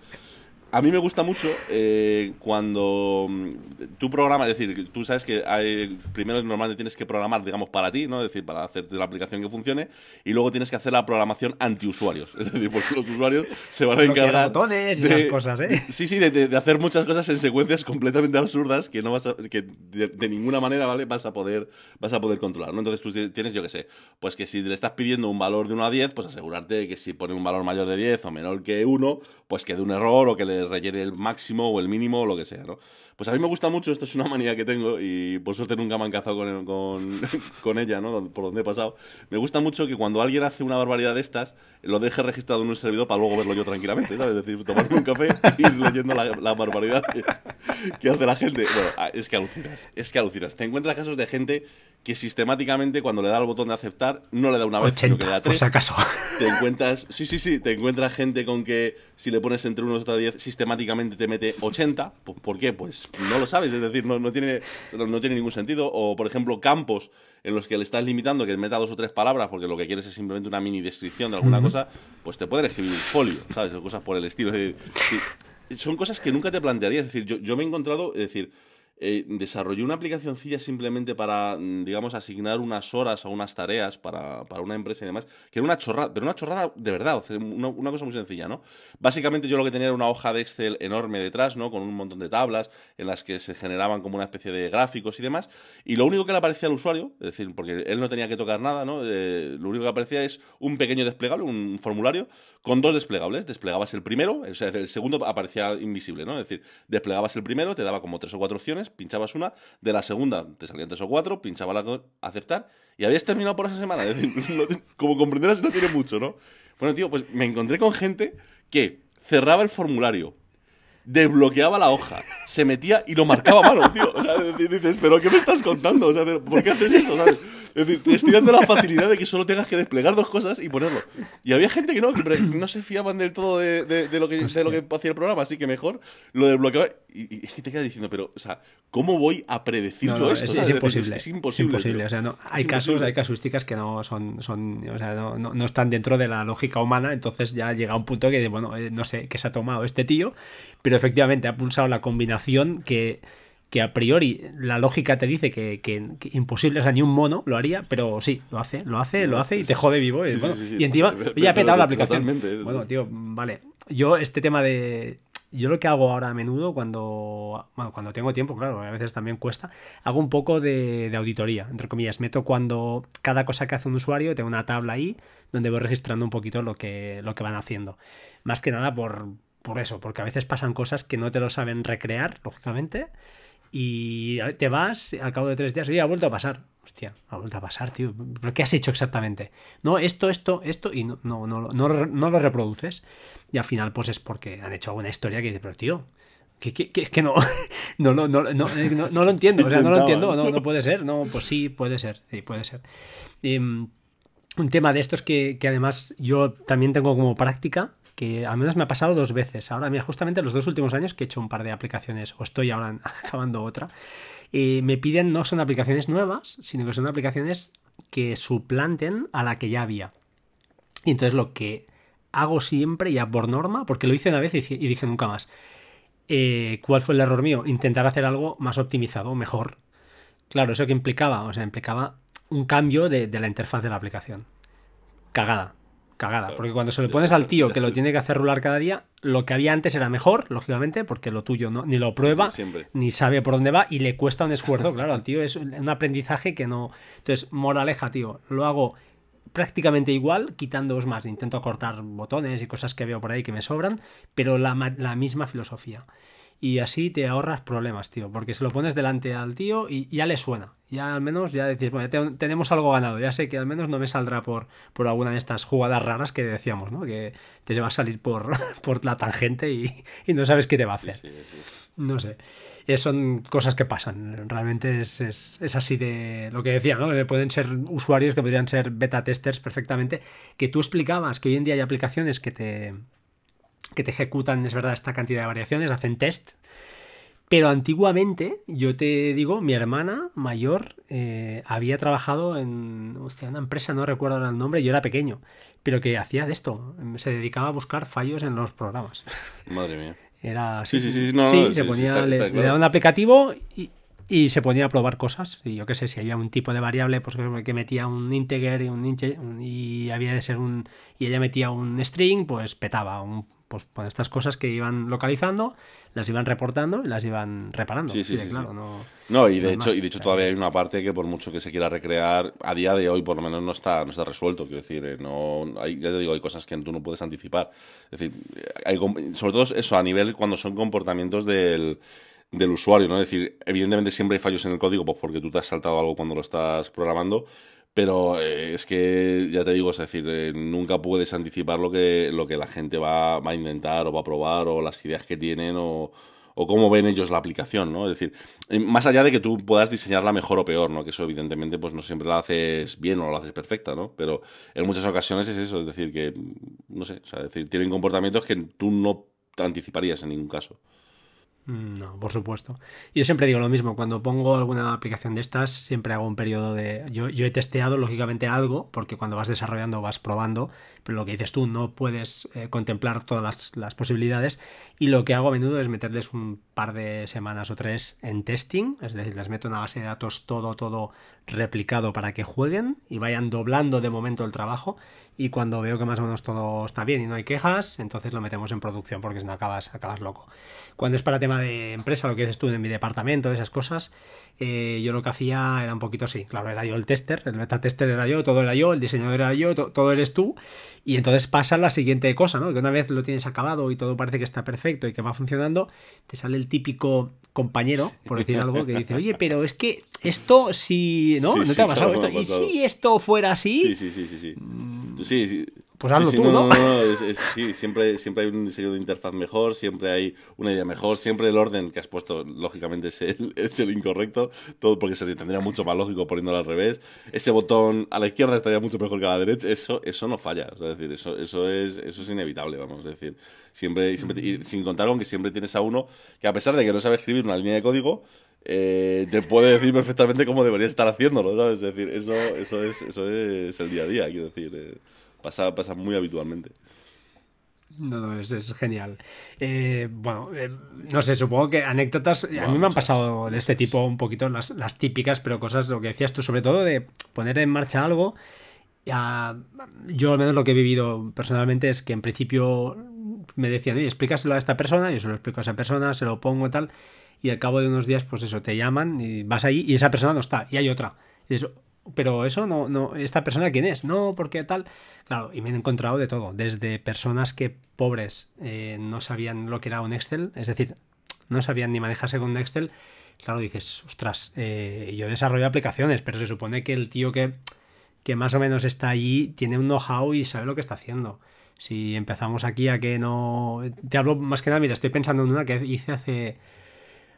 A mí me gusta mucho eh, cuando mm, tú programas, es decir, tú sabes que hay, primero normalmente tienes que programar, digamos, para ti, ¿no? Es decir, para hacerte la aplicación que funcione, y luego tienes que hacer la programación anti-usuarios. Es decir, porque los usuarios se van a encargar. botones y esas cosas, ¿eh? Sí, sí, de, hacer muchas cosas en secuencias completamente absurdas que no vas a, que de, ninguna manera, ¿vale? Vas a poder, vas a poder controlar, ¿no? Entonces tú tienes, yo qué sé, pues que si le estás pidiendo un valor de 1 a 10, pues asegurarte de que si pone un valor mayor de 10 o menor que 1, pues que de un error o que le rellene el máximo o el mínimo o lo que sea, ¿no? Pues a mí me gusta mucho, esto es una manía que tengo y por suerte nunca me han cazado con, con, con ella, ¿no? Por donde he pasado. Me gusta mucho que cuando alguien hace una barbaridad de estas, lo deje registrado en un servidor para luego verlo yo tranquilamente, ¿sabes? Es decir, tomarme un café y ir leyendo la, barbaridad que, hace la gente. Bueno, ah, es que alucinas, es que alucinas. Te encuentras casos de gente que sistemáticamente cuando le da el botón de aceptar no le da una vez, sino que le da tres. Por si acaso. Te encuentras, sí, sí, sí, te encuentras gente con que si le pones entre unos y otros 10, sistemáticamente te mete 80. ¿Por qué? Pues no lo sabes, es decir, no, no, tiene, no tiene ningún sentido. O, por ejemplo, campos en los que le estás limitando que meta dos o tres palabras porque lo que quieres es simplemente una mini descripción de alguna cosa, pues te pueden escribir un folio, ¿sabes? O cosas por el estilo. son cosas que nunca te plantearías. Es decir, yo, yo me he encontrado, es decir, eh, desarrollé una aplicacióncilla simplemente para, mm, digamos, asignar unas horas a unas tareas para, para, una empresa y demás, que era una chorrada, pero una chorrada de verdad, una, cosa muy sencilla, ¿no? Básicamente yo lo que tenía era una hoja de Excel enorme detrás, ¿no? Con un montón de tablas en las que se generaban como una especie de gráficos y demás, y lo único que le aparecía al usuario, es decir, porque él no tenía que tocar nada, ¿no? Eh, lo único que aparecía es un pequeño desplegable, un formulario, con dos desplegables. Desplegabas el primero, o el segundo aparecía invisible, ¿no? Es decir, desplegabas el primero, te daba como tres o cuatro opciones, pinchabas una, de la segunda te salían tres o cuatro, pinchaba la aceptar y habías terminado por esa semana. como comprenderás, no tiene mucho, ¿no? Bueno, tío, pues me encontré con gente que cerraba el formulario, desbloqueaba la hoja, se metía y lo marcaba a mano, tío. O sea, dices, ¿pero qué me estás contando? O sea, ¿por qué haces eso, sabes? Es decir, te estoy dando la facilidad de que solo tengas que desplegar dos cosas y ponerlo. Y había gente que no, que no se fiaban del todo de, de, lo, que, de lo que hacía el programa, así que mejor lo desbloqueaba. Y, es que te quedas diciendo, pero, o sea, ¿cómo voy a predecir yo esto? Es, imposible. Es, imposible. O sea, no, hay casos, hay casuísticas que no son, son o sea, no, no, están dentro de la lógica humana, entonces ya llega un punto que, bueno, eh, no sé qué se ha tomado este tío, pero efectivamente ha pulsado la combinación que que a priori la lógica te dice que, imposible, o sea, ni un mono lo haría, pero sí, lo hace, lo hace, lo hace y te jode vivo. y, y encima, ya ha petado la aplicación. Bueno, tío, vale. Yo, este tema de. Yo lo que hago ahora a menudo cuando. Bueno, cuando tengo tiempo, claro, a veces también cuesta, hago un poco de, auditoría, entre comillas. Meto cuando cada cosa que hace un usuario, tengo una tabla ahí donde voy registrando un poquito lo que, lo que van haciendo. Más que nada por, por eso, porque a veces pasan cosas que no te lo saben recrear, lógicamente y te vas, al cabo de tres días, oye, ha vuelto a pasar. Hostia, ha vuelto a pasar, tío. ¿Pero qué has hecho exactamente? No, esto, esto, esto, y no, no, no, no, lo reproduces. Y al final, pues es porque han hecho alguna historia que dice, pero tío, que, que, que, no, no, no, no, no, no, lo entiendo, o sea, no lo entiendo, no, no puede ser, no, pues sí, puede ser, sí, puede ser. Mm, un tema de estos que, que además yo también tengo como práctica, que al menos me ha pasado dos veces. Ahora, mira, justamente los dos últimos años que he hecho un par de aplicaciones, o estoy ahora acabando otra, eh, me piden no son aplicaciones nuevas, sino que son aplicaciones que suplanten a la que ya había. Y entonces lo que hago siempre, ya por norma, porque lo hice una vez y, dije nunca más, Eh, ¿Cuál fue el error mío? Intentar hacer algo más optimizado, mejor. Claro, ¿eso que implicaba? O sea, implicaba un cambio de, la interfaz de la aplicación. Cagada. Cagada. Porque cuando se lo pones al tío que lo tiene que hacer rular cada día, lo que había antes era mejor, lógicamente, porque lo tuyo no, ni lo prueba, ni sabe por dónde va y le cuesta un esfuerzo. Claro, al tío es un aprendizaje que no. Entonces, moraleja, tío, lo hago prácticamente igual, quitándoos más. Intento cortar botones y cosas que veo por ahí que me sobran, pero la, la misma filosofía y así te ahorras problemas, tío, porque se lo pones delante al tío y ya le suena. Ya al menos ya decís, bueno, ya tenemos algo ganado, ya sé que al menos no me saldrá por, por alguna de estas jugadas raras que decíamos, ¿no? Que te va a salir por, por la tangente y, no sabes qué te va a hacer. No sé. son cosas que pasan. Realmente es, es, así de lo que decía, ¿no? Que pueden ser usuarios que podrían ser beta testers perfectamente. Que tú explicabas que hoy en día hay aplicaciones que te, que te ejecutan, es verdad, esta cantidad de variaciones, hacen test. Pero antiguamente, yo te digo, mi hermana mayor eh, había trabajado en una empresa, no recuerdo ahora el nombre, yo era pequeño, pero que hacía de esto, se dedicaba a buscar fallos en los programas. Madre mía. Era así. Sí, sí, sí, no, se ponía, le, daba un aplicativo y, se ponía a probar cosas. Y yo qué sé, si había un tipo de variable, pues que metía un integer y un, y había de ser un y ella metía un string, pues petaba un pues, pues, estas cosas que iban localizando, las iban reportando y las iban reparando. Sí, sí, sí, claro, No, no, y de hecho, y de hecho todavía hay una parte que por mucho que se quiera recrear, a día de hoy por lo menos no está, no está resuelto. Quiero decir, eh, no, hay, ya te digo, hay cosas que tú no puedes anticipar. Es decir, hay, sobre todo eso a nivel cuando son comportamientos del del usuario, ¿no? Es decir, evidentemente siempre hay fallos en el código, pues porque tú te has saltado algo cuando lo estás programando, pero eh, es que, ya te digo, es decir, eh, nunca puedes anticipar lo que, lo que la gente va, va, a intentar o va a probar o las ideas que tienen o, o cómo ven ellos la aplicación, ¿no? Es decir, eh, más allá de que tú puedas diseñarla mejor o peor, ¿no? Que eso evidentemente pues no siempre la haces bien o la haces perfecta, ¿no? Pero en muchas ocasiones es eso, es decir, que, no sé, o sea, es decir, tienen comportamientos que tú no te anticiparías en ningún caso. Mm, no, por supuesto. Yo siempre digo lo mismo, cuando pongo alguna aplicación de estas, siempre hago un periodo de... Yo, yo he testeado lógicamente algo, porque cuando vas desarrollando vas probando, lo que dices tú, no puedes eh, contemplar todas las, las, posibilidades, y lo que hago a menudo es meterles un par de semanas o tres en testing, es decir, les meto una base de datos todo, todo replicado para que jueguen y vayan doblando de momento el trabajo. Y cuando veo que más o menos todo está bien y no hay quejas, entonces lo metemos en producción porque si no acabas, acabas loco. Cuando es para tema de empresa, lo que dices tú en mi departamento, esas cosas, eh, yo lo que hacía era un poquito así, claro, era yo el tester, el beta tester era yo, todo era yo, el diseñador era yo, todo eres tú y entonces pasa la siguiente cosa, ¿no? Que una vez lo tienes acabado y todo parece que está perfecto y que va funcionando, te sale el típico compañero, por decir algo, que dice, oye, pero es que esto si, ¿no? ¿No te ha pasado esto? ¿Y si esto fuera así? Sí, sí, sí, sí. Mm, sí, sí. Pues hazlo tú, ¿no? sí, siempre, siempre hay un diseño de interfaz mejor, siempre hay una idea mejor, siempre el orden que has puesto, lógicamente, es el, es el incorrecto, todo porque se tendría mucho más lógico poniéndolo al revés. Ese botón a la izquierda estaría mucho mejor que a la derecha, eso, eso no falla, es decir, eso, eso, es, eso es inevitable, vamos, a decir, siempre, siempre y sin contar con que siempre tienes a uno que a pesar de que no sabe escribir una línea de código, eh, te puede decir perfectamente cómo debería estar haciéndolo, ¿sabes? Es decir, eso, eso, es, eso es el día a día, quiero decir. Eh, pasa, pasa muy habitualmente. No, no, es, es genial. Eh, bueno, no sé, supongo que anécdotas. a mí me han pasado de este tipo un poquito las, las, típicas, pero cosas, lo que decías tú, sobre todo de poner en marcha algo. yo al menos lo que he vivido personalmente es que en principio me decían, oye, explícaselo a esta persona, yo se lo explico a esa persona, se lo pongo tal y al cabo de unos días, pues eso, te llaman y vas ahí y esa persona no está, y hay otra. Y pero eso no, no, esta persona quién es, no, porque tal. Claro, y me he encontrado de todo, desde personas que pobres eh, no sabían lo que era un Excel, es decir, no sabían ni manejarse con un Excel. Claro, dices, ostras, eh, yo desarrollo aplicaciones, pero se supone que el tío que, que más o menos está allí tiene un know-how y sabe lo que está haciendo. Si empezamos aquí a que no. Te hablo más que nada, mira, estoy pensando en una que hice hace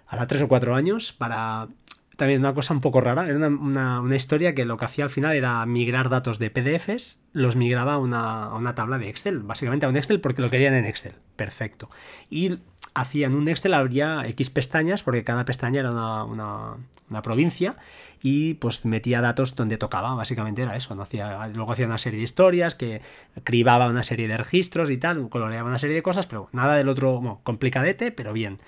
ahora tres o cuatro años para también una cosa un poco rara. Era una, una, historia que lo que hacía al final era migrar datos de PDFs, los migraba a una, a una, tabla de Excel, básicamente a un Excel porque lo querían en Excel. Perfecto. Y hacían un Excel, habría X pestañas, porque cada pestaña era una, provincia, y pues metía datos donde tocaba, básicamente era eso. ¿no? Hacía, luego hacía una serie de historias, que cribaba una serie de registros y tal, coloreaba una serie de cosas, pero nada del otro, bueno, complicadete, pero bien.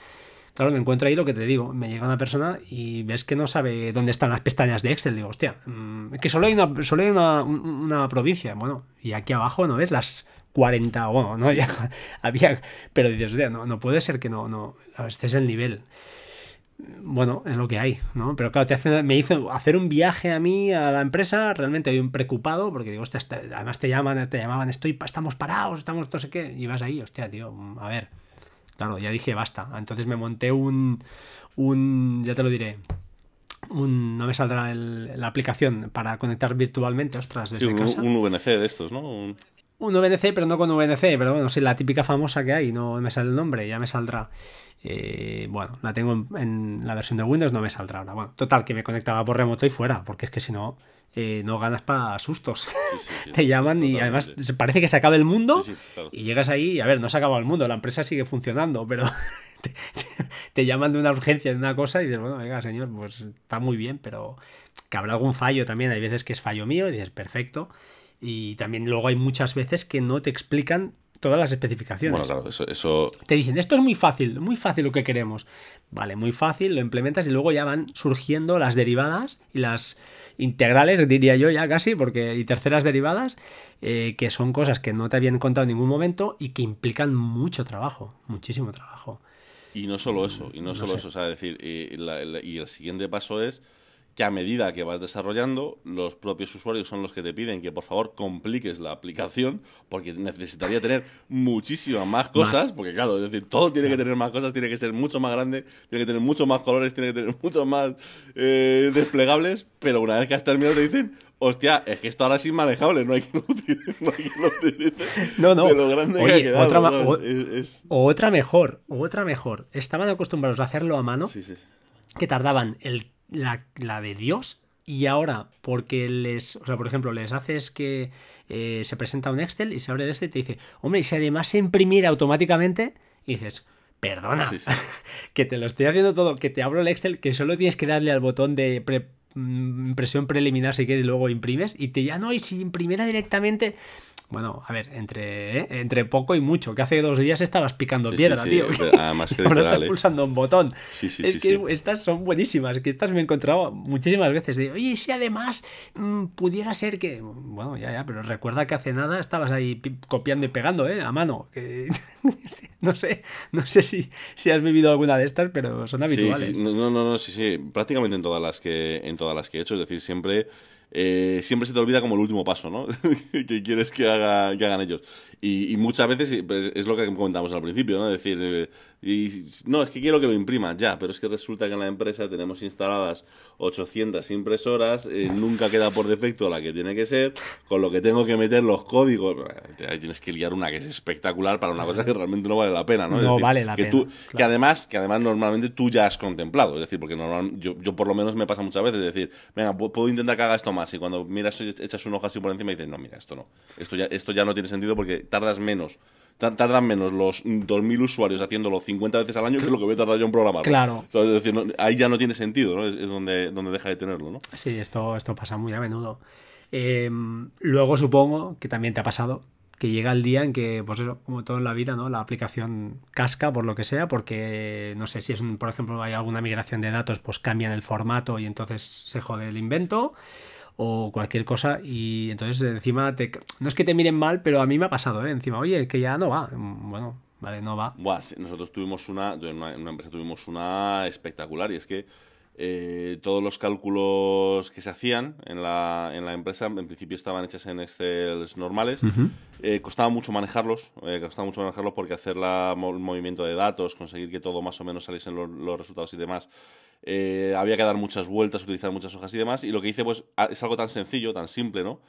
Claro, me encuentro ahí lo que te digo, me llega una persona y ves que no sabe dónde están las pestañas de Excel, digo, hostia, mm, que solo hay una, solo hay una, una provincia, bueno, y aquí abajo no ves las 40, bueno, no había, había pero dices, no, no puede ser que no, no, este es el nivel. Bueno, es lo que hay, ¿no? Pero claro, te hace, me hizo hacer un viaje a mí, a la empresa, realmente hay un preocupado, porque digo, hostia, además te llaman, te llamaban, estoy, estamos parados, estamos no sé qué, y vas ahí, hostia, tío, a ver. Claro, ya dije, basta. Entonces me monté un, un ya te lo diré, un, no me saldrá la aplicación para conectar virtualmente, ostras, desde sí, un, casa. un VNC de estos, ¿no? un VNC, pero no con VNC, pero bueno, sí, la típica famosa que hay, no me sale el nombre, ya me saldrá. Eh, bueno, la tengo en, la versión de Windows, no me saldrá ahora. Bueno, total, que me conectaba por remoto y fuera, porque es que si no, eh, no ganas para sustos. Te llaman y además parece que se acaba el mundo y llegas ahí y a ver, no se acaba el mundo, la empresa sigue funcionando, pero te, llaman de una urgencia, de una cosa y dices, bueno, venga, señor, pues está muy bien, pero que habrá algún fallo también, hay veces que es fallo mío y dices, perfecto. Y también luego hay muchas veces que no te explican todas las especificaciones. Bueno, claro, eso, Te dicen, esto es muy fácil, muy fácil lo que queremos. Vale, muy fácil, lo implementas y luego ya van surgiendo las derivadas y las integrales, diría yo ya casi, porque y terceras derivadas, eh, que son cosas que no te habían contado en ningún momento y que implican mucho trabajo, muchísimo trabajo. Y no solo eso, y no, solo eso, o sea, decir, y el siguiente paso es que a medida que vas desarrollando, los propios usuarios son los que te piden que por favor compliques la aplicación, porque necesitaría tener muchísimas más cosas, porque claro, es decir, todo tiene que tener más cosas, tiene que ser mucho más grande, tiene que tener muchos más colores, tiene que tener muchos más eh, desplegables, pero una vez que has terminado te dicen, hostia, es que esto ahora es inmanejable, no hay que lo utilice. No, no. lo grande que quedado, otra, o, otra mejor, otra mejor. Estaban acostumbrados a hacerlo a mano, que tardaban el la, la de Dios y ahora, porque les, o sea, por ejemplo, les haces que eh, se presenta un Excel y se abre el Excel y te dice, hombre, y si además se imprimiera automáticamente, y dices, perdona, que te lo estoy haciendo todo, que te abro el Excel, que solo tienes que darle al botón de mm, impresión preliminar si quieres, y luego imprimes, y te ya no, y si imprimiera directamente, bueno, a ver, entre, ¿eh? entre poco y mucho, que hace dos días estabas picando piedra, tío. Además que Ahora estás ¿eh? pulsando un botón. Sí, sí, es que estas son buenísimas, que estas me he encontrado muchísimas veces. De, oye, si además mm, pudiera ser que. Bueno, ya, ya, pero recuerda que hace nada estabas ahí copiando y pegando, ¿eh? A mano. no sé, no sé si, si has vivido alguna de estas, pero son habituales. No, no, no, sí, sí. Prácticamente en todas las que, en todas las que he hecho, es decir, siempre eh, siempre se te olvida como el último paso, ¿no? que quieres que, haga, que hagan ellos. Y, muchas veces pues, es lo que comentamos al principio, ¿no? Es decir, eh, y, no, es que quiero que lo imprima, ya, pero es que resulta que en la empresa tenemos instaladas 800 impresoras, eh, nunca queda por defecto la que tiene que ser, con lo que tengo que meter los códigos. Ahí tienes que liar una que es espectacular para una cosa que realmente no vale la pena, ¿no? no vale la que pena. Que, además, que además normalmente tú ya has contemplado, es decir, porque normal, yo, yo por lo menos me pasa muchas veces, es decir, venga, puedo intentar que haga esto más, y cuando miras, echas un ojo así por encima y dices, no, mira, esto no, esto ya, esto ya no tiene sentido porque tardas menos tardan menos los 2.000 usuarios haciéndolo 50 veces al año que lo que voy a tardar yo en programarlo. Claro. es decir, ahí ya no tiene sentido, ¿no? Es, donde, donde deja de tenerlo, ¿no? Sí, esto, esto pasa muy a menudo. Em, luego supongo que también te ha pasado que llega el día en que, pues eso, como todo en la vida, ¿no? La aplicación casca por lo que sea, porque no sé si es un, por ejemplo, hay alguna migración de datos, pues cambian el formato y entonces se jode el invento o cualquier cosa y entonces encima te, no es que te miren mal, pero a mí me ha pasado, ¿eh? encima, oye, que ya no va, bueno, vale, no va. nosotros tuvimos una, en una, empresa tuvimos una espectacular y es que eh, todos los cálculos que se hacían en la, en la empresa en principio estaban hechas en Excel normales. Eh, costaba mucho manejarlos, eh, costaba mucho manejarlos porque hacer la, el movimiento de datos, conseguir que todo más o menos saliesen los resultados y demás, eh, había que dar muchas vueltas, utilizar muchas hojas y demás, y lo que hice pues es algo tan sencillo, tan simple, ¿no?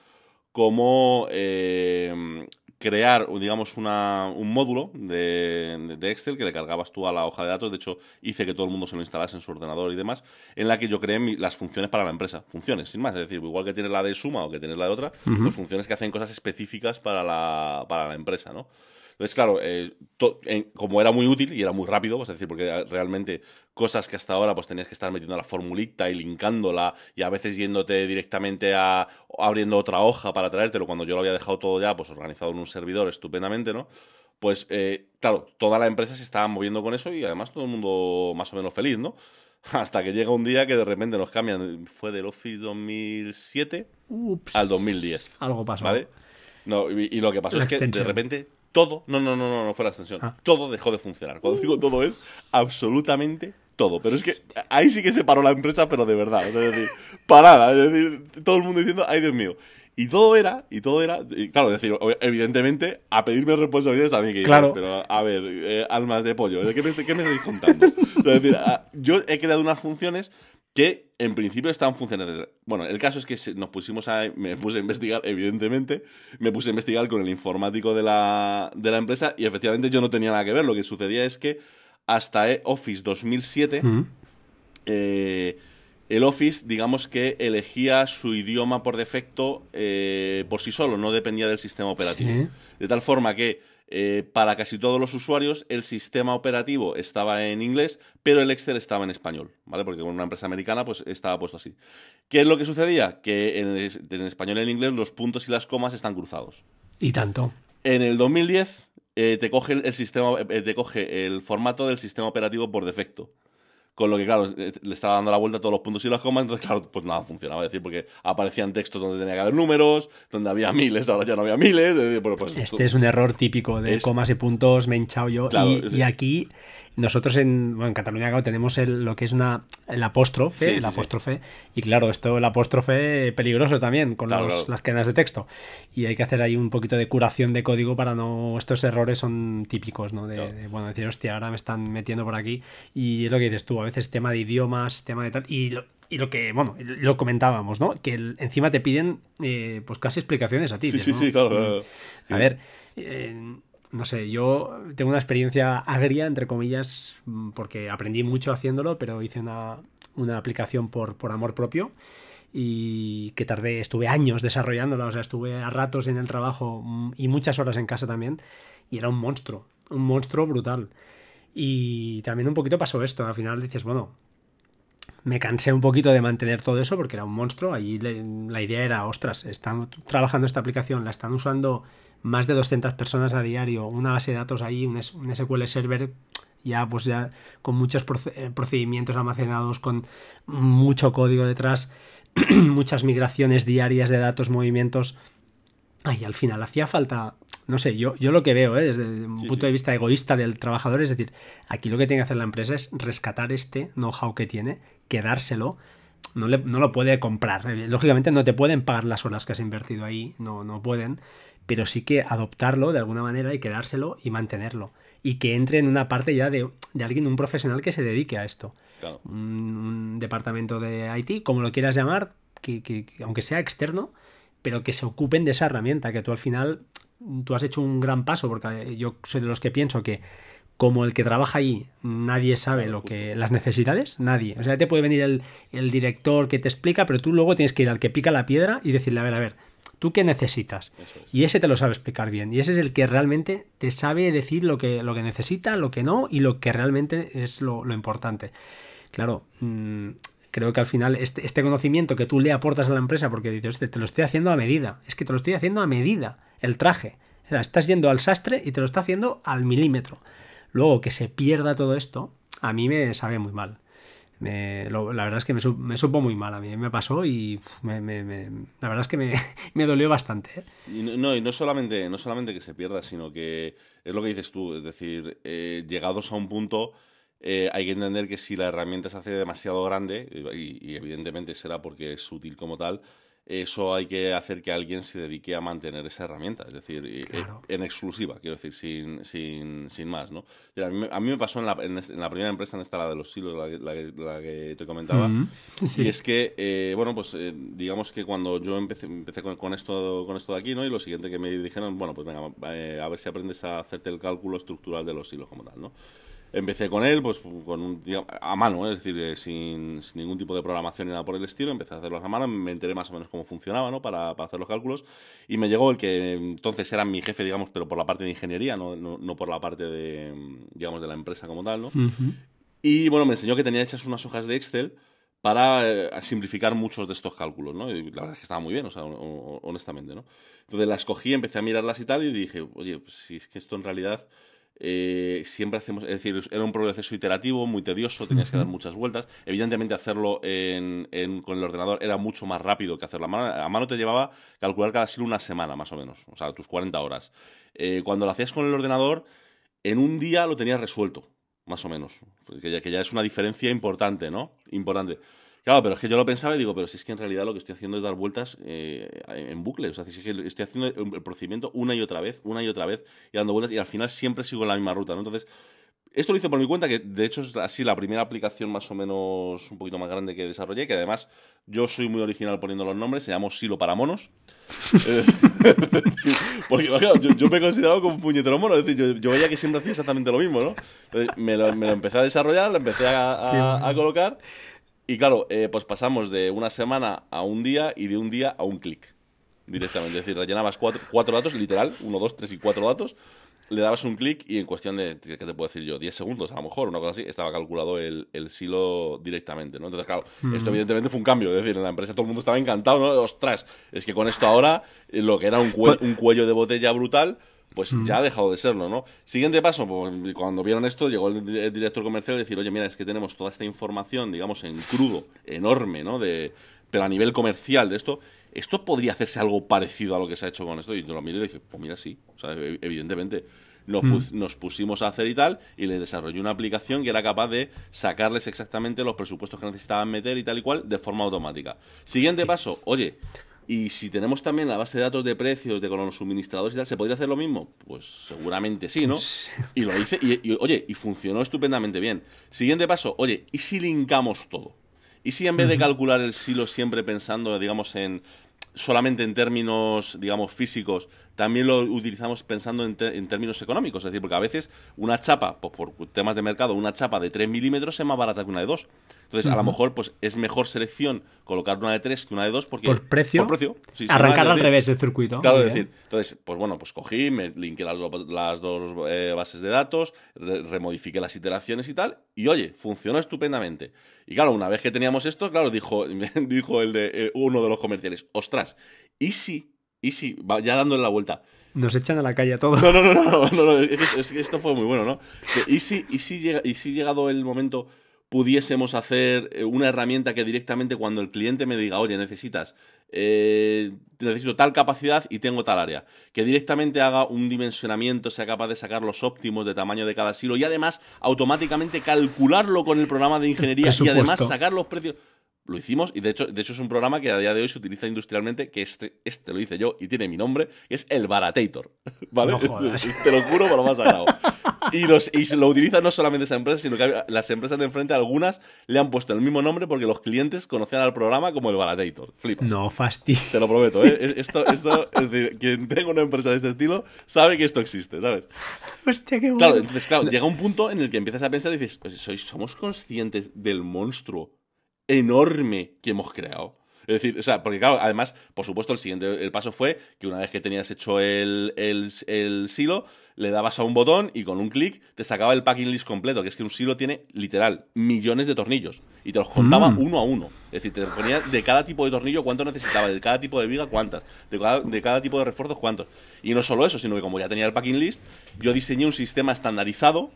Como eh, crear, digamos, una, un módulo de, Excel que le cargabas tú a la hoja de datos. De hecho, hice que todo el mundo se lo instalase en su ordenador y demás, en la que yo creé las funciones para la empresa. Funciones, sin más. Es decir, igual que tienes la de suma o que tienes la de otra, pues funciones que hacen cosas específicas para la, para la empresa, ¿no? Entonces, claro, eh, como era muy útil y era muy rápido, pues, es decir, porque realmente cosas que hasta ahora pues tenías que estar metiendo la formulita y linkándola y a veces yéndote directamente a abriendo otra hoja para traértelo cuando yo lo había dejado todo ya pues organizado en un servidor estupendamente, ¿no? Pues eh, claro, toda la empresa se estaba moviendo con eso y además todo el mundo más o menos feliz, ¿no? Hasta que llega un día que de repente nos cambian. Fue del Office 2007 al 2010. Algo pasó. ¿Vale? No, y, lo que pasó es que de repente todo, no, no, no, no, no fue la extensión, ah. todo dejó de funcionar. Cuando digo todo es absolutamente todo. Pero es que ahí sí que se paró la empresa, pero de verdad. Es decir, parada. Es decir, todo el mundo diciendo, ay Dios mío. Y todo era, y todo era, y claro, es decir, evidentemente, a pedirme responsabilidades a mí, que claro. pero a ver, eh, almas de pollo, ¿qué me, qué me estáis contando? es decir, yo he creado unas funciones que en principio estaban funcionando. Bueno, el caso es que nos pusimos a. Me puse a investigar, evidentemente. Me puse a investigar con el informático de la, de la empresa y efectivamente yo no tenía nada que ver. Lo que sucedía es que hasta Office 2007, eh, el Office, digamos que elegía su idioma por defecto eh, por sí solo, no dependía del sistema operativo. De tal forma que eh, para casi todos los usuarios el sistema operativo estaba en inglés, pero el Excel estaba en español, ¿vale? Porque con una empresa americana pues estaba puesto así. ¿Qué es lo que sucedía? Que en, español y en inglés los puntos y las comas están cruzados. Y tanto. En el 2010 eh, te coge el sistema, eh, te coge el formato del sistema operativo por defecto. Con lo que, claro, le estaba dando la vuelta a todos los puntos y las comas, entonces, claro, pues nada funcionaba. Es decir, porque aparecían textos donde tenía que haber números, donde había miles, ahora ya no había miles. pues, este es un error típico de comas y puntos, me he hinchado yo. y, aquí nosotros en, en Cataluña tenemos lo que es una el apóstrofe, el apóstrofe, y claro, esto el apóstrofe peligroso también con las cadenas de texto. Y hay que hacer ahí un poquito de curación de código para no. Estos errores son típicos, ¿no? De, bueno, decir, hostia, ahora me están metiendo por aquí. Y es lo que dices tú, a veces tema de idiomas, tema de tal. Y lo, y lo que, bueno, lo comentábamos, ¿no? Que encima te piden, eh, pues casi explicaciones a ti. Sí, sí, sí, claro. A ver. Eh, no sé, yo tengo una experiencia agria, entre comillas, mm, porque aprendí mucho haciéndolo, pero hice una, aplicación por, por amor propio y que tardé, estuve años desarrollándola, o sea, estuve a ratos en el trabajo mm, y muchas horas en casa también, y era un monstruo, un monstruo brutal. Y también un poquito pasó esto, al final dices, bueno, me cansé un poquito de mantener todo eso porque era un monstruo, allí la idea era, ostras, están trabajando esta aplicación, la están usando más de 200 personas a diario, una base de datos ahí, un, SQL Server ya pues ya con muchos eh, procedimientos almacenados, con mucho código detrás, muchas migraciones diarias de datos, movimientos. Ay, al final hacía falta, no sé, yo, yo lo que veo ¿eh? desde un punto de vista egoísta del trabajador, es decir, aquí lo que tiene que hacer la empresa es rescatar este know-how que tiene, quedárselo, no, no, lo puede comprar. Lógicamente no te pueden pagar las horas que has invertido ahí, no, no pueden, pero sí que adoptarlo de alguna manera y quedárselo y mantenerlo. Y que entre en una parte ya de, alguien, un profesional que se dedique a esto. Un, departamento de IT, como lo quieras llamar, que, aunque sea externo, pero que se ocupen de esa herramienta, que tú al final, tú has hecho un gran paso, porque yo soy de los que pienso que como el que trabaja ahí, nadie sabe lo que las necesidades, nadie. O sea, te puede venir el, el director que te explica, pero tú luego tienes que ir al que pica la piedra y decirle, a ver, a ver, ¿Tú qué necesitas? Y ese te lo sabe explicar bien. Y ese es el que realmente te sabe decir lo que, lo que necesita, lo que no y lo que realmente es lo, importante. Claro, mm, creo que al final este, este, conocimiento que tú le aportas a la empresa, porque dices, te lo estoy haciendo a medida, es que te lo estoy haciendo a medida, el traje. O sea, estás yendo al sastre y te lo está haciendo al milímetro. Luego que se pierda todo esto, a mí me sabe muy mal la verdad es que me, me, supo muy mal a mí, me pasó y la verdad es que me, dolió bastante. ¿eh? Y no, y no solamente, no solamente que se pierda, sino que es lo que dices tú, es decir, eh, llegados a un punto... Eh, hay que entender que si la herramienta se hace demasiado grande, y, evidentemente será porque es útil como tal, eso hay que hacer que alguien se dedique a mantener esa herramienta, es decir, eh, en exclusiva, quiero decir, sin, sin, sin más, ¿no? A mí, a mí, me pasó en la, en, la, primera empresa, en esta, la de los silos, la, la, que te comentaba, y es que, eh, bueno, pues eh, digamos que cuando yo empecé, empecé con, esto, con esto de aquí, ¿no? Y lo siguiente que me dijeron, bueno, pues venga, a ver si aprendes a hacerte el cálculo estructural de los hilos como tal, ¿no? Empecé con él, pues con un, a mano, ¿eh? es decir, eh, sin, ningún tipo de programación ni nada por el estilo. Empecé a hacerlos a mano, me enteré más o menos cómo funcionaba, ¿no? Para, para hacer los cálculos. Y me llegó el que entonces era mi jefe, digamos, pero por la parte de ingeniería, no, no, por la parte de, digamos, de la empresa como tal, ¿no? Y bueno, me enseñó que tenía hechas unas hojas de Excel para eh, simplificar muchos de estos cálculos, ¿no? Y la verdad es que estaba muy bien, o sea, honestamente, ¿no? Entonces la escogí, empecé a mirarlas y tal, y dije, oye, pues si es que esto en realidad eh, siempre hacemos, es decir, era un proceso iterativo, muy tedioso, tenías que dar muchas vueltas. Evidentemente, hacerlo en, con el ordenador era mucho más rápido que hacerlo a mano. A mano te llevaba calcular cada siglo una semana, más o menos, o sea, tus 40 horas. Eh, cuando lo hacías con el ordenador, en un día lo tenías resuelto, más o menos. Que ya, que ya es una diferencia importante, ¿no? Importante. Claro, pero es que yo lo pensaba y digo, pero si es que en realidad lo que estoy haciendo es dar vueltas eh, en bucle. O sea, si es que estoy haciendo el procedimiento una y otra vez, una y otra vez, y dando vueltas, y al final siempre sigo en la misma ruta, ¿no? Entonces, esto lo hice por mi cuenta, que de hecho es así la primera aplicación más o menos un poquito más grande que desarrollé, que además yo soy muy original poniendo los nombres, se llama Silo para monos. Porque yo, me he considerado como un puñetero mono, es decir, yo, veía que siempre hacía exactamente lo mismo, ¿no? me, lo, empecé a desarrollar, lo empecé a colocar y claro, eh, pues pasamos de una semana a un día y de un día a un clic directamente. Es decir, rellenabas cuatro, cuatro datos, literal, uno, dos, tres y cuatro datos, le dabas un clic y en cuestión de, ¿qué te puedo decir yo? 10 segundos, a lo mejor, una cosa así, estaba calculado el, el silo directamente, ¿no? Entonces, claro, esto evidentemente fue un cambio, es decir, en la empresa todo el mundo estaba encantado, ¿no? Ostras, es que con esto ahora, eh, lo que era un, pues un cuello de botella brutal, pues ya ha dejado de serlo, ¿no? Siguiente paso, pues, cuando vieron esto, llegó el, director comercial y decir, oye, mira, es que tenemos toda esta información, digamos, en crudo, enorme, ¿no? De, pero a nivel comercial de esto, ¿esto podría hacerse algo parecido a lo que se ha hecho con esto? Y yo lo miré y dije, pues mira, sí, o sea, e, evidentemente. Nos, nos, pusimos a hacer y tal, y le desarrollé una aplicación que era capaz de sacarles exactamente los presupuestos que necesitaban meter y tal y cual de forma automática. Siguiente paso, oye, y si tenemos también la base de datos de precios de con los suministradores y tal, ¿se podría hacer lo mismo? Pues seguramente sí, ¿no? Y lo hice, y, oye, y funcionó estupendamente bien. Siguiente paso, oye, ¿y si linkamos todo? ¿Y si en vez de calcular el silo siempre pensando, digamos, en solamente en términos, digamos, físicos, también lo utilizamos pensando en, términos económicos. Es decir, porque a veces una chapa, pues por temas de mercado, una chapa de 3 milímetros es más barata que una de 2. Entonces, a lo mejor pues es mejor selección colocar una de 3 que una de 2 porque... Por precio. Por precio. arrancar al revés del circuito. Claro, es decir, entonces, pues bueno, pues cogí, me linké las, las dos eh, bases de datos, remodifiqué las iteraciones y tal, y oye, funcionó estupendamente. Y claro, una vez que teníamos esto, claro, dijo, dijo el de, eh, uno de los comerciales, ostras, ¿y si y si, ya dándole la vuelta. Nos echan a la calle a todos. No, no, no, no, no, es, esto fue muy bueno, ¿no? ¿Y si, y si, llega, y si llegado el momento pudiésemos hacer eh, una herramienta que directamente cuando el cliente me diga, oye, necesitas, eh, necesito tal capacidad y tengo tal área, que directamente haga un dimensionamiento, sea capaz de sacar los óptimos de tamaño de cada silo y además automáticamente calcularlo con el programa de ingeniería y además sacar los precios lo hicimos y de hecho, de hecho es un programa que a día de hoy se utiliza industrialmente, que este, este lo hice yo y tiene mi nombre, que es el Baratator. ¿Vale? Te lo juro por lo más sagrado. Y, los, y lo utiliza no solamente esa empresa, sino que las empresas de enfrente, algunas le han puesto el mismo nombre porque los clientes conocían al programa como el Baratator. Flipa. No, fastidio. Te lo prometo, ¿eh? Esto, esto, es decir, quien tenga una empresa de este estilo sabe que esto existe, ¿sabes? Hostia, qué bueno. Claro, entonces, claro, llega un punto en el que empiezas a pensar y dices, ¿sois, ¿somos conscientes del monstruo enorme que hemos creado. Es decir, o sea, porque claro, además, por supuesto, el siguiente el paso fue que una vez que tenías hecho el, el, silo, le dabas a un botón y con un clic te sacaba el packing list completo, que es que un silo tiene literal millones de tornillos y te los contaba mm. uno a uno. Es decir, te ponía de cada tipo de tornillo cuánto necesitaba, de cada tipo de viga cuántas, de cada, de cada tipo de refuerzos cuántos. Y no solo eso, sino que como ya tenía el packing list, yo diseñé un sistema estandarizado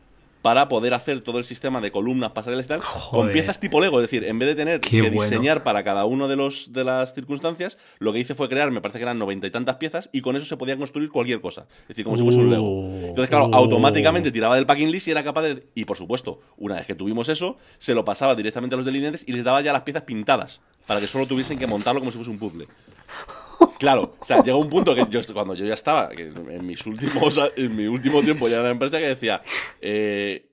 para poder hacer todo el sistema de columnas, pasarelas y tal, con piezas tipo Lego. Es decir, en vez de tener que diseñar para cada uno de, los, de las circunstancias, lo que hice fue crear, me parece que eran noventa y tantas piezas, y con eso se podía construir cualquier cosa. Es decir, como si fuese un Lego. Uh, Entonces, claro, uh. automáticamente tiraba del packing list y era capaz de. Y por supuesto, una vez que tuvimos eso, se lo pasaba directamente a los delineantes y les daba ya las piezas pintadas, para que solo tuviesen que montarlo como si fuese un puzzle. Claro, o sea, llegó un punto que yo, cuando yo ya estaba, en mis últimos, en mi último tiempo ya en la empresa, que decía, eh,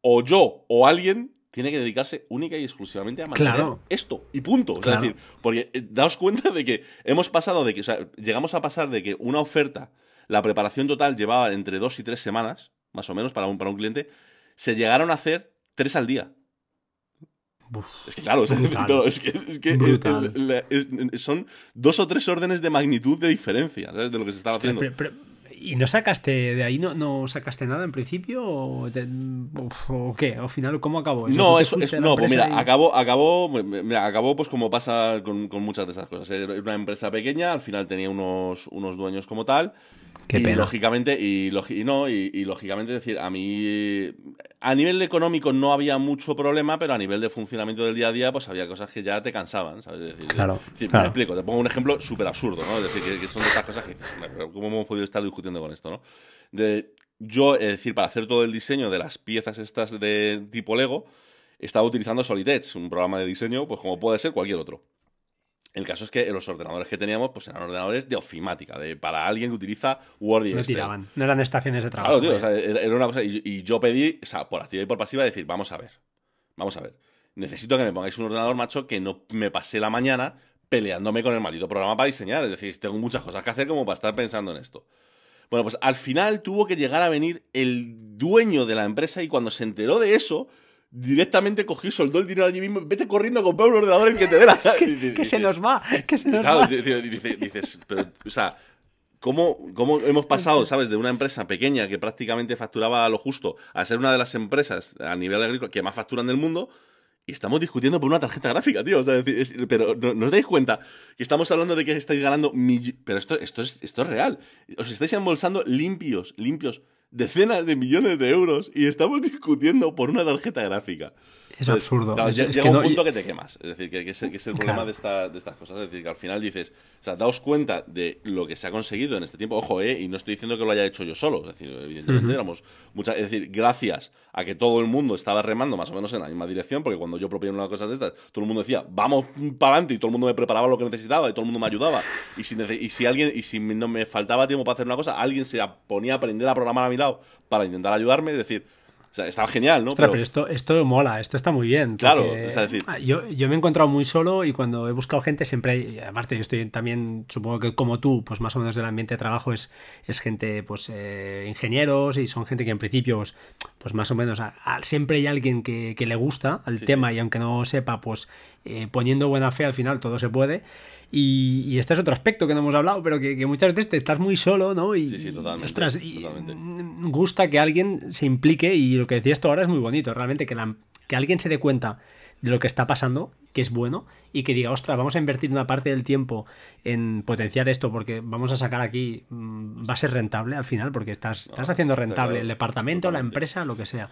o yo o alguien tiene que dedicarse única y exclusivamente a mantener esto y punto. es decir, porque eh, daos cuenta de que hemos pasado de que, o sea, llegamos a pasar de que una oferta, la preparación total llevaba entre dos y tres semanas, más o menos, para un, para un cliente, se llegaron a hacer tres al día. Es que claro, es, que, son dos o tres órdenes de magnitud de diferencia de lo que se estaba haciendo. ¿Y no sacaste de ahí, no, no sacaste nada en principio? ¿O, qué? ¿Al final cómo acabó? no, eso, no, pues mira, acabó, acabó, mira, acabó pues como pasa con, con, muchas de esas cosas. Era una empresa pequeña, al final tenía unos, unos dueños como tal, y lógicamente, y, no, y, lógicamente, decir, a mí, a nivel económico no había mucho problema, pero a nivel de funcionamiento del día a día, pues había cosas que ya te cansaban, ¿sabes? claro, Me explico, te pongo un ejemplo súper absurdo, ¿no? Es decir, que, son estas cosas que, ¿cómo hemos podido estar discutiendo con esto, no? De, yo, es decir, para hacer todo el diseño de las piezas estas de tipo Lego, estaba utilizando Solid Edge, un programa de diseño, pues como puede ser cualquier otro. El caso es que los ordenadores que teníamos pues eran ordenadores de ofimática, de para alguien que utiliza Word y No tiraban, no eran estaciones de trabajo. Claro, tío, era una cosa. Y, yo pedí, o sea, por activa y por pasiva, decir, vamos a ver, vamos a ver. Necesito que me pongáis un ordenador, macho, que no me pase la mañana peleándome con el maldito programa para diseñar. Es decir, tengo muchas cosas que hacer como para estar pensando en esto. Bueno, pues al final tuvo que llegar a venir el dueño de la empresa y cuando se enteró de eso, directamente cogió, soldó el dinero allí mismo, vete corriendo a comprar un ordenador el que te dé la que, se nos va, que se nos va. Dices, pero, o sea, ¿cómo, ¿cómo, hemos pasado, sabes, de una empresa pequeña que prácticamente facturaba lo justo a ser una de las empresas a nivel agrícola que más facturan del mundo? Y estamos discutiendo por una tarjeta gráfica, tío. O sea, pero no, os dais cuenta que estamos hablando de que estáis ganando Pero esto, esto, es, esto es real. Os estáis embolsando limpios, limpios decenas de millones de euros y estamos discutiendo por una tarjeta gráfica. Es absurdo. llega un punto que te quemas. Es decir, que, es, el problema de, de, estas cosas. Es decir, que al final dices, o sea, daos cuenta de lo que se ha conseguido en este tiempo. Ojo, eh, y no estoy diciendo que lo haya hecho yo solo. Es decir, evidentemente éramos muchas. Es decir, gracias a que todo el mundo estaba remando más o menos en la misma dirección, porque cuando yo proponía una cosa de estas, todo el mundo decía, vamos para adelante, y todo el mundo me preparaba lo que necesitaba, y todo el mundo me ayudaba. Y si, y si alguien, y si no me faltaba tiempo para hacer una cosa, alguien se ponía a aprender a programar a mi lado para intentar ayudarme, es decir, o sea, estaba genial, ¿no? pero... esto, esto mola, esto está muy bien. Claro, es decir... Ah, yo, yo, me he encontrado muy solo y cuando he buscado gente siempre hay, aparte yo estoy también, supongo que como tú, pues más o menos del ambiente de trabajo es, es gente, pues eh, ingenieros y son gente que en principio, pues, pues más o menos, siempre hay alguien que, le gusta al tema y aunque no sepa, pues eh, poniendo buena fe al final todo se puede. Y, este es otro aspecto que no hemos hablado, pero que, muchas veces te estás muy solo, ¿no? Y, sí, sí, totalmente, ostras, y gusta que alguien se implique y lo que decías tú ahora es muy bonito, realmente, que, que alguien se dé cuenta de lo que está pasando, que es bueno, y que diga, ostras, vamos a invertir una parte del tiempo en potenciar esto porque vamos a sacar aquí, mm, va a ser rentable al final, porque estás, estás haciendo rentable el departamento, la empresa, lo que sea.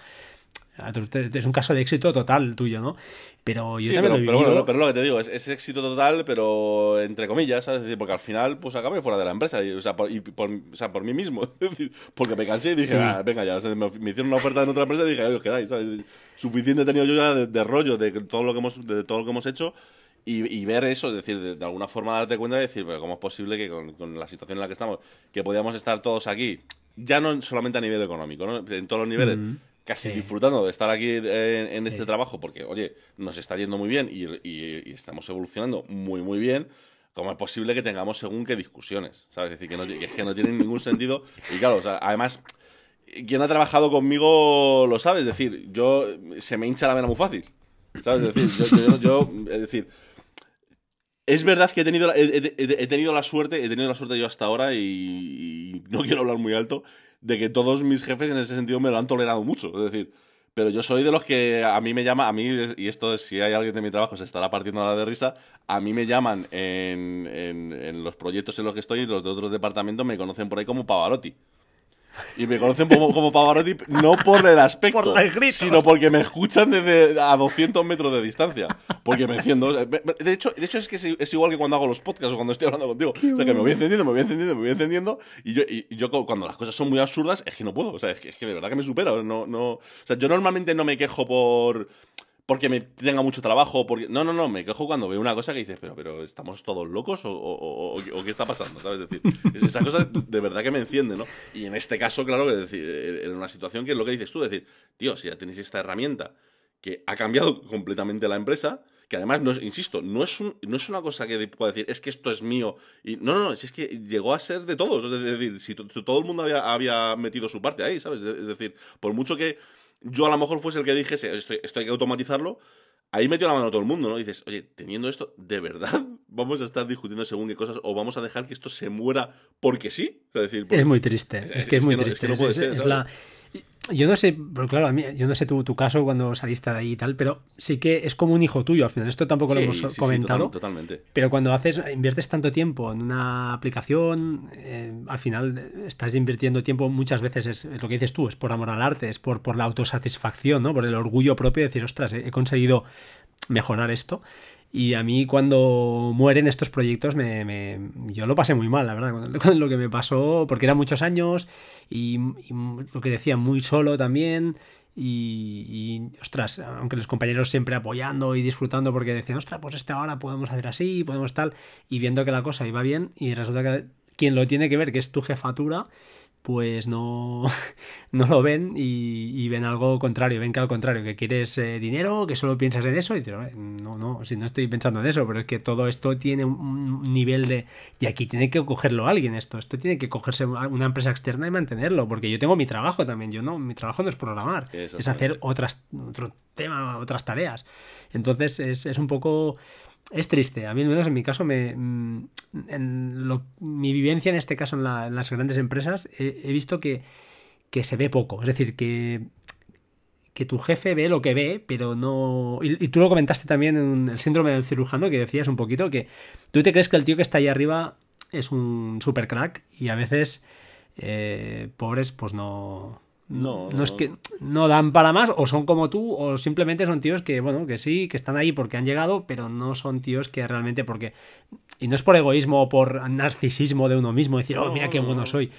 Es un caso de éxito total tuyo, ¿no? Pero yo también pero, lo pero, pero, lo que te digo, es, éxito total, pero entre comillas, ¿sabes? decir, porque al final, pues acabé fuera de la empresa, y, o, sea, por, por, mí mismo. Es decir, porque me cansé y dije, ah, venga ya, me, hicieron una oferta en otra empresa y dije, ahí os quedáis, ¿sabes? Suficiente he tenido yo ya de, rollo de todo lo que hemos, de todo lo que hemos hecho. Y, ver eso, es decir, de, alguna forma darte cuenta y decir, pero ¿cómo es posible que con, con, la situación en la que estamos, que podíamos estar todos aquí, ya no solamente a nivel económico, ¿no? en todos los niveles, mm casi disfrutando de estar aquí en, este trabajo, porque, oye, nos está yendo muy bien y, estamos evolucionando muy, muy bien. ¿Cómo es posible que tengamos según qué discusiones? ¿Sabes? Es decir, que no, que, que no tienen ningún sentido. Y claro, además, quien ha trabajado conmigo lo sabe. Es decir, yo se me hincha la vena muy fácil. ¿Sabes? Es decir, yo, es decir, es verdad que he tenido, he, tenido la suerte, he tenido la suerte yo hasta ahora y, no quiero hablar muy alto, de que todos mis jefes en ese sentido me lo han tolerado mucho. Es decir, pero yo soy de los que a mí me llama, a mí, y esto es, si hay alguien de mi trabajo se estará partiendo la de risa, a mí me llaman en, en, en los proyectos en los que estoy y los de otros departamentos me conocen por ahí como Pavarotti. Y me conocen como, como Pavarotti no por el aspecto, sino porque me escuchan desde a 200 metros de distancia. Porque me enciendo. De hecho, de hecho es que es igual que cuando hago los podcasts o cuando estoy hablando contigo. o sea, que me voy encendiendo, me voy encendiendo, me voy encendiendo. Y yo, y yo cuando las cosas son muy absurdas, es que no puedo. O sea, es que, es que de verdad que me supera. No, no, o sea, yo normalmente no me quejo por porque me tenga mucho trabajo, porque... No, no, no, me quejo cuando veo una cosa que dices, pero, pero ¿estamos todos locos o, o, qué está pasando? ¿Sabes? Es decir, esa cosa de verdad que me enciende, ¿no? Y en este caso, claro, que decir, en una situación que es lo que dices tú, decir, tío, si ya tenéis esta herramienta que ha cambiado completamente la empresa, que además, no insisto, no es, un, no es una cosa que pueda decir, es que esto es mío. Y, no, no, no, es que llegó a ser de todos. Es decir, si todo el mundo había, había metido su parte ahí, ¿sabes? Es decir, por mucho que yo a lo mejor fuese el que dijese, esto, esto hay que automatizarlo, ahí metió la mano todo el mundo, ¿no? dices, oye, teniendo esto, ¿de verdad vamos a estar discutiendo según qué cosas o vamos a dejar que esto se muera porque sí? Es, decir, es muy triste, es, que es, muy triste. es, la, yo no sé, pero claro, a mí, yo no sé tu, tu, caso cuando saliste de ahí y tal, pero sí que es como un hijo tuyo al final. Esto tampoco lo hemos comentado. totalmente. Pero cuando haces, inviertes tanto tiempo en una aplicación, eh, al final estás invirtiendo tiempo muchas veces, es, lo que dices tú, es por amor al arte, es por, por la autosatisfacción, ¿no? Por el orgullo propio de decir, ostras, he conseguido mejorar esto. Y a mí cuando mueren estos proyectos, me, yo lo pasé muy mal, la verdad, con, lo que me pasó, porque eran muchos años y, lo que decía, muy solo también. Y, ostras, aunque los compañeros siempre apoyando y disfrutando porque decían, ostras, pues este ahora podemos hacer así, podemos tal, y viendo que la cosa iba bien y resulta que quien lo tiene que ver, que es tu jefatura, pues no, no lo ven y, ven algo contrario, ven que al contrario, que quieres eh, dinero, que solo piensas en eso, y dices, no, no, si no estoy pensando en eso, pero es que todo esto tiene un nivel de... Y aquí tiene que cogerlo alguien esto, esto tiene que cogerse una empresa externa y mantenerlo, porque yo tengo mi trabajo también, yo no, mi trabajo no es programar, es hacer otras, otro tema, otras tareas. Entonces es, es un poco es triste. A mí, al menos en mi caso, me, mm, en mi vivencia en este caso en, las grandes empresas, he, visto que, se ve poco. Es decir, que, que tu jefe ve lo que ve, pero no... Y, tú lo comentaste también en el síndrome del cirujano, que decías un poquito, que tú te crees que el tío que está ahí arriba es un super crack y a veces, eh, pobres, pues no no, no, es que no dan para más, o son como tú, o simplemente son tíos que, bueno, que sí, que están ahí porque han llegado, pero no son tíos que realmente, porque. Y no es por egoísmo o por narcisismo de uno mismo, decir, oh, mira qué bueno soy.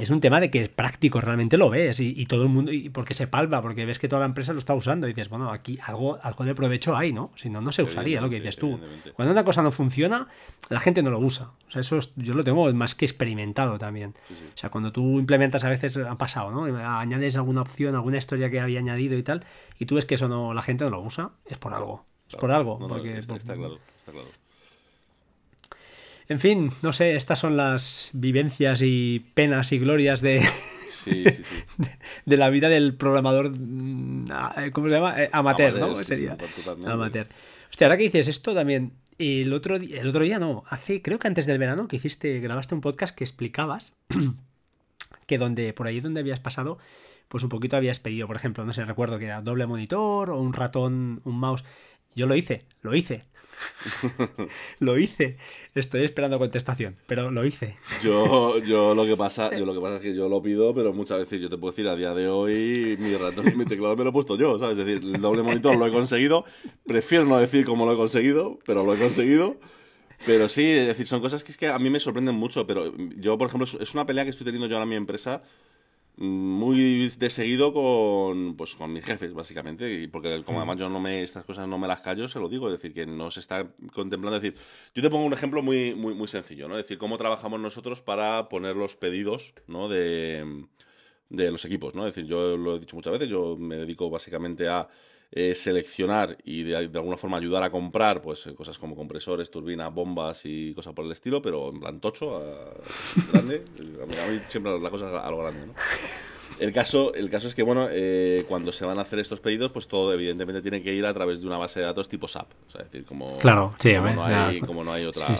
es un tema de que es práctico, realmente lo ves, y, todo el mundo, y porque se palpa, porque ves que toda la empresa lo está usando, y dices, bueno, aquí algo, algo de provecho hay, ¿no? Si no, no se usaría lo que dices tú. Cuando una cosa no funciona, la gente no lo usa. O sea, eso yo lo tengo más que experimentado también. O sea, cuando tú implementas a veces, ha pasado, ¿no? añades alguna opción, alguna historia que había añadido y tal, y tú ves que eso no, la gente no lo usa, es por algo. Es por algo. porque, está, claro, está claro. En fin, no sé, estas son las vivencias y penas y glorias de, De, la vida del programador, mm, ¿cómo se llama? Eh, amateur, ¿no? Sería amateur. Hostia, ahora que dices esto también, el otro, el otro día no, hace, creo que antes del verano que hiciste, grabaste un podcast que explicabas que donde, por ahí donde habías pasado, pues un poquito habías pedido, por ejemplo, no sé, recuerdo que era doble monitor o un ratón, un mouse. Yo lo hice, lo hice. lo hice. Estoy esperando contestación, pero lo hice. Yo, yo lo que pasa, yo lo que pasa es que yo lo pido, pero muchas veces yo te puedo decir a día de hoy mi ratón y mi teclado me lo he puesto yo, ¿sabes? Es decir, el doble monitor lo he conseguido. Prefiero no decir cómo lo he conseguido, pero lo he conseguido. Pero sí, es decir, son cosas que es que a mí me sorprenden mucho, pero yo, por ejemplo, es una pelea que estoy teniendo yo ahora en mi empresa muy de seguido con pues con mis jefes básicamente. Y porque como además yo no me estas cosas no me las callo se lo digo. Es decir que no se está contemplando. Es decir yo te pongo un ejemplo muy muy muy sencillo no es decir cómo trabajamos nosotros para poner los pedidos no de de los equipos no es decir yo lo he dicho muchas veces yo me dedico básicamente a eh, seleccionar y de, alguna forma ayudar a comprar pues eh, cosas como compresores, turbinas, bombas y cosas por el estilo, pero en plan tocho, grande. a, mí, siempre la cosa es algo grande, ¿no? El caso, el caso es que, bueno, eh, cuando se van a hacer estos pedidos, pues todo evidentemente tiene que ir a través de una base de datos tipo SAP. O sea, es decir, como, claro, sí, como, no, hay, como no hay otra,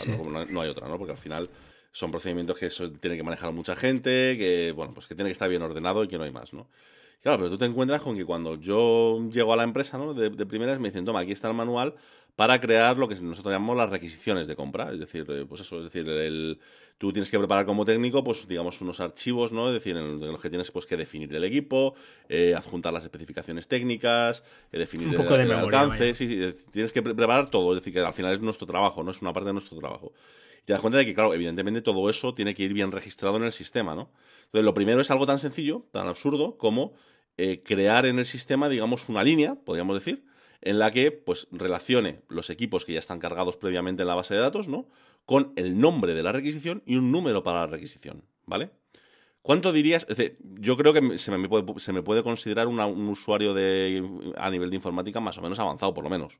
No, hay otra, ¿no? Porque al final son procedimientos que tiene que manejar mucha gente, que, bueno, pues que tiene que estar bien ordenado y que no hay más, ¿no? Claro, pero tú te encuentras con que cuando yo llego a la empresa, ¿no? De, primeras me dicen, toma, aquí está el manual para crear lo que nosotros llamamos las requisiciones de compra. Es decir, eh, pues eso, es decir, el, tú tienes que preparar como técnico, pues digamos, unos archivos, ¿no? Es decir, en los que tienes pues que definir el equipo, eh, adjuntar las especificaciones técnicas, eh, definir el, alcance, sí, tienes que preparar todo, es decir, que al final es nuestro trabajo, no es una parte de nuestro trabajo. Y te das cuenta de que, claro, evidentemente todo eso tiene que ir bien registrado en el sistema, ¿no? Entonces, lo primero es algo tan sencillo, tan absurdo, como eh, crear en el sistema, digamos, una línea, podríamos decir, en la que pues relacione los equipos que ya están cargados previamente en la base de datos, ¿no? Con el nombre de la requisición y un número para la requisición, ¿vale? ¿Cuánto dirías? Es decir, yo creo que se me puede, se me puede considerar un usuario de, a nivel de informática más o menos avanzado, por lo menos.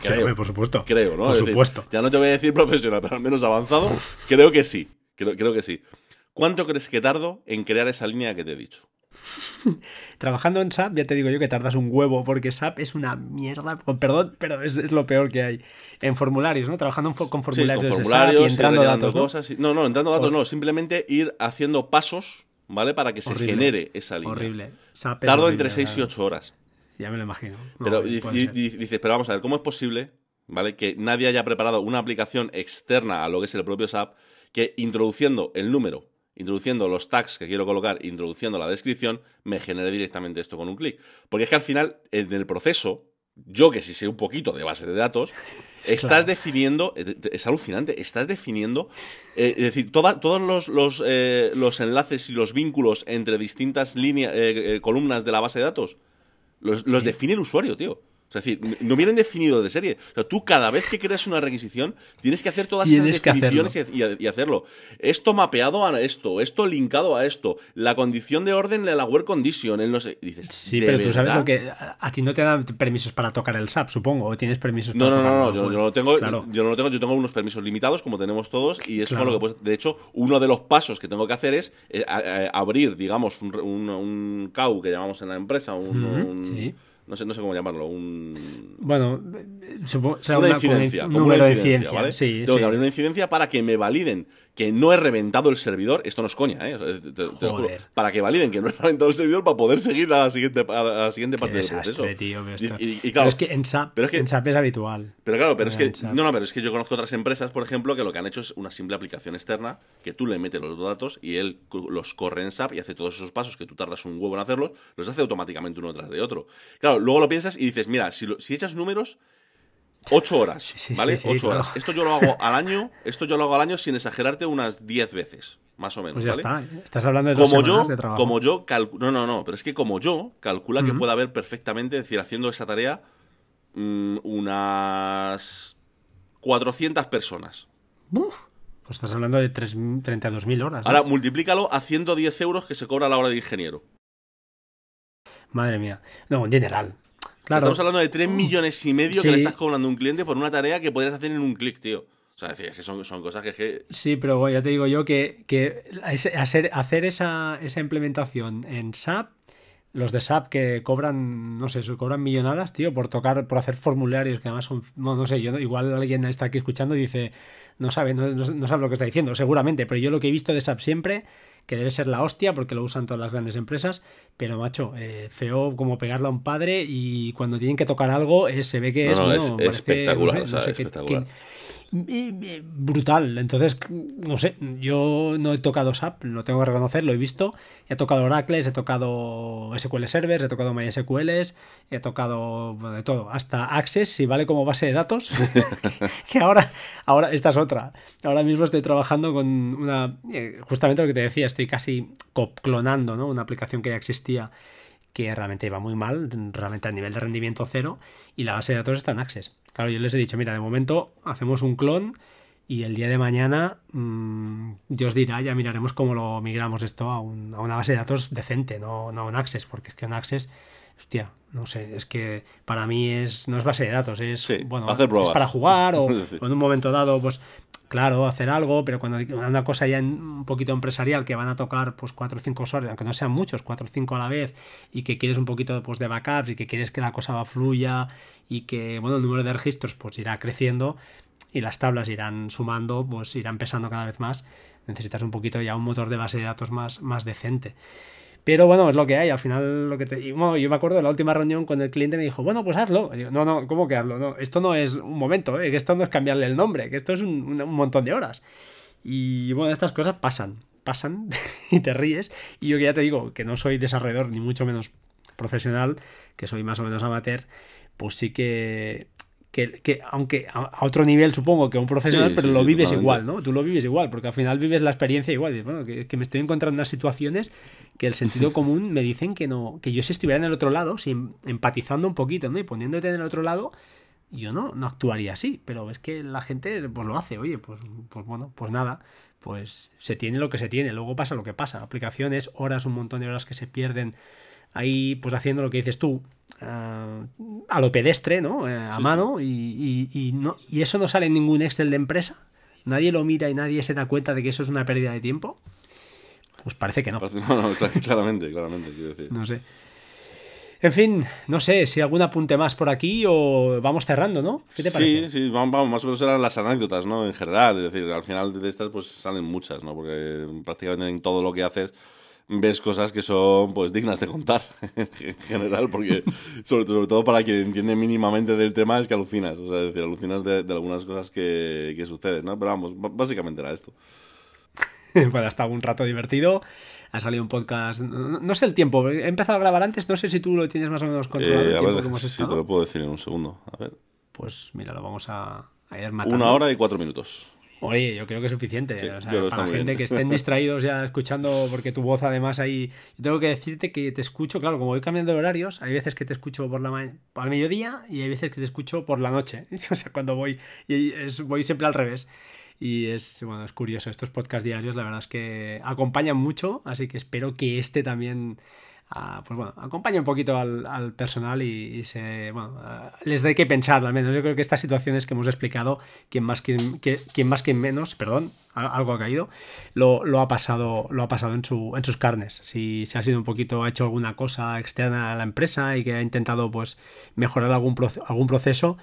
creo, por supuesto. Creo, ¿no? Por supuesto. ya no te voy a decir profesional, pero al menos avanzado, creo que sí. Creo, creo que sí. ¿Cuánto crees que tardo en crear esa línea que te he dicho? Trabajando en SAP, ya te digo yo que tardas un huevo, porque SAP es una mierda, perdón, pero es, lo peor que hay. En formularios, ¿no? Trabajando con formularios, de SAP y entrando datos. Cosas, ¿no? no, entrando datos no, simplemente ir haciendo pasos, ¿vale? Para que se genere esa línea. Horrible. Tardo entre 6 y 8 horas. Ya me lo imagino. pero dices, pero vamos a ver, ¿cómo es posible, ¿vale? Que nadie haya preparado una aplicación externa a lo que es el propio SAP que introduciendo el número introduciendo los tags que quiero colocar, introduciendo la descripción, me genere directamente esto con un clic. Porque es que al final, en el proceso, yo que sí sé un poquito de base de datos, estás definiendo, es alucinante, estás definiendo, eh, es decir, todos los, eh, los, enlaces y los vínculos entre distintas líneas, eh, columnas de la base de datos, los, los define el usuario, tío. Es decir, no vienen definidos de serie. O sea, tú cada vez que creas una requisición tienes que hacer todas esas definiciones y, hacerlo. Esto mapeado a esto, esto linkado a esto, la condición de orden de la web condition, él no sé. Dices, sí, pero tú sabes lo que. A ti no te dan permisos para tocar el SAP, supongo, o tienes permisos para no, no, no, no, yo, no lo tengo, yo no lo tengo, yo tengo unos permisos limitados, como tenemos todos, y es lo que pues, De hecho, uno de los pasos que tengo que hacer es eh, abrir, digamos, un, un, CAU que llamamos en la empresa, un. sí no sé, no sé cómo llamarlo, un... Bueno, supongo, será una, incidencia, un número de incidencia, ¿vale? Sí, Tengo que abrir una incidencia para que me validen que no he reventado el servidor, esto no es coña, ¿eh? Te, lo juro, para que validen que no he reventado el servidor para poder seguir a la siguiente, a la siguiente parte del proceso. Tío, y, claro, pero es que en SAP, es, que, en SAP es habitual. Pero claro, pero es que no, no, pero es que yo conozco otras empresas, por ejemplo, que lo que han hecho es una simple aplicación externa que tú le metes los datos y él los corre en SAP y hace todos esos pasos que tú tardas un huevo en hacerlos, los hace automáticamente uno tras de otro. Claro, luego lo piensas y dices, mira, si, si echas números, Ocho horas, ¿vale? Ocho horas. Esto yo lo hago al año, esto yo lo hago al año sin exagerarte unas diez veces, más o menos. Pues ya está. Estás hablando de dos como yo, de trabajo. Como yo no, no, no, pero es que como yo calcula que puede haber perfectamente, es decir, haciendo esa tarea mm, unas 400 personas. Uf, pues estás hablando de 32.000 horas. Ahora multiplícalo a 110 euros que se cobra a la hora de ingeniero. Madre mía. No, en general. Estamos hablando de 3 millones y medio que le estás cobrando a un cliente por una tarea que podrías hacer en un clic, tío. O sea, es que son, son cosas que, Sí, pero ya te digo yo que, que hacer, hacer esa, esa, implementación en SAP, los de SAP que cobran, no sé, cobran millonadas, tío, por tocar, por hacer formularios que además son. No, no sé, yo igual alguien está aquí escuchando y dice, no sabe, no, no sabe lo que está diciendo, seguramente, pero yo lo que he visto de SAP siempre que debe ser la hostia porque lo usan todas las grandes empresas, pero macho, eh, feo como pegarle a un padre y cuando tienen que tocar algo eh, se ve que es, espectacular, espectacular brutal. Entonces, no sé, yo no he tocado SAP, lo tengo que reconocer, lo he visto. He tocado Oracle, he tocado SQL Servers, he tocado MySQLs, he tocado de todo, hasta Access, si vale como base de datos. que ahora, ahora, esta es otra. Ahora mismo estoy trabajando con una, eh, justamente lo que te decía, estoy casi clonando ¿no? una aplicación que ya existía que realmente iba muy mal, realmente a nivel de rendimiento cero, y la base de datos está en Access. Claro, yo les he dicho, mira, de momento hacemos un clon y el día de mañana mmm, Dios dirá, ya miraremos cómo lo migramos esto a, una base de datos decente, no, no un Access, porque es que un Access, hostia, no sé, es que para mí es no es base de datos, es bueno, es para jugar o, en un momento dado, pues claro, hacer algo, pero cuando una cosa ya un poquito empresarial que van a tocar pues cuatro o cinco usuarios, aunque no sean muchos, cuatro o cinco a la vez, y que quieres un poquito pues, de backups y que quieres que la cosa fluya y que bueno, el número de registros pues irá creciendo y las tablas irán sumando, pues irán pesando cada vez más, necesitas un poquito ya un motor de base de datos más, más decente. Pero bueno, es lo que hay. Al final, lo que te. Yo me acuerdo de la última reunión con el cliente me dijo, bueno, pues hazlo. no, no, ¿cómo que hazlo? No, esto no es un momento, ¿eh? que esto no es cambiarle el nombre, que esto es un, montón de horas. Y bueno, estas cosas pasan, pasan y te ríes. Y yo que ya te digo que no soy desarrollador, ni mucho menos profesional, que soy más o menos amateur, pues sí que que, aunque a, otro nivel supongo que un profesional, pero lo vives igual, ¿no? Tú lo vives igual, porque al final vives la experiencia igual. bueno, que, me estoy encontrando en unas situaciones que el sentido común me dicen que no, que yo si estuviera en el otro lado, empatizando un poquito, ¿no? Y poniéndote en el otro lado, yo no, no actuaría así, pero es que la gente pues lo hace, oye, pues, pues bueno, pues nada, pues se tiene lo que se tiene, luego pasa lo que pasa, aplicaciones, horas, un montón de horas que se pierden ahí pues haciendo lo que dices tú, eh, a lo pedestre, ¿no? Eh, a mano, Y, no, y eso no sale en ningún Excel de empresa. Nadie lo mira y nadie se da cuenta de que eso es una pérdida de tiempo. Pues parece que no. No, no, claramente, claramente, quiero decir. No sé. En fin, no sé si algún apunte más por aquí o vamos cerrando, ¿no? ¿Qué te parece? Sí, sí, vamos, más o menos eran las anécdotas, ¿no? En general, es decir, al final de estas pues salen muchas, ¿no? Porque prácticamente en todo lo que haces ves cosas que son pues dignas de contar en general, porque sobre, todo para quien entiende mínimamente del tema es que alucinas, o sea, es decir, alucinas de, algunas cosas que, que suceden, ¿no? Pero vamos, básicamente era esto. bueno, ha estado un rato divertido. Ha salido un podcast. No, sé el tiempo. He empezado a grabar antes. No sé si tú lo tienes más o menos controlado. el eh, tiempo que hemos estado. Sí, te lo puedo decir en un segundo. A ver. Pues mira, lo vamos a, ir matando. Una hora y cuatro minutos. Oye, yo creo que es suficiente. o sea, para la gente que estén distraídos ya escuchando, porque tu voz además ahí. Yo tengo que decirte que te escucho, claro, como voy cambiando de horarios, hay veces que te escucho por la al mediodía y hay veces que te escucho por la noche. O sea, cuando voy, y voy siempre al revés. Y es, bueno, es curioso, estos podcast diarios la verdad es que acompañan mucho, así que espero que este también pues bueno, acompañe un poquito al, personal y, se, bueno, ah, les dé que pensar al menos. Yo creo que estas situaciones que hemos explicado, quien más, quien, quien más, quien menos, perdón, algo ha caído, lo, lo, ha pasado, lo ha pasado en, su, en sus carnes. Si, se ha sido un poquito, ha hecho alguna cosa externa a la empresa y que ha intentado pues mejorar algún, algún proceso,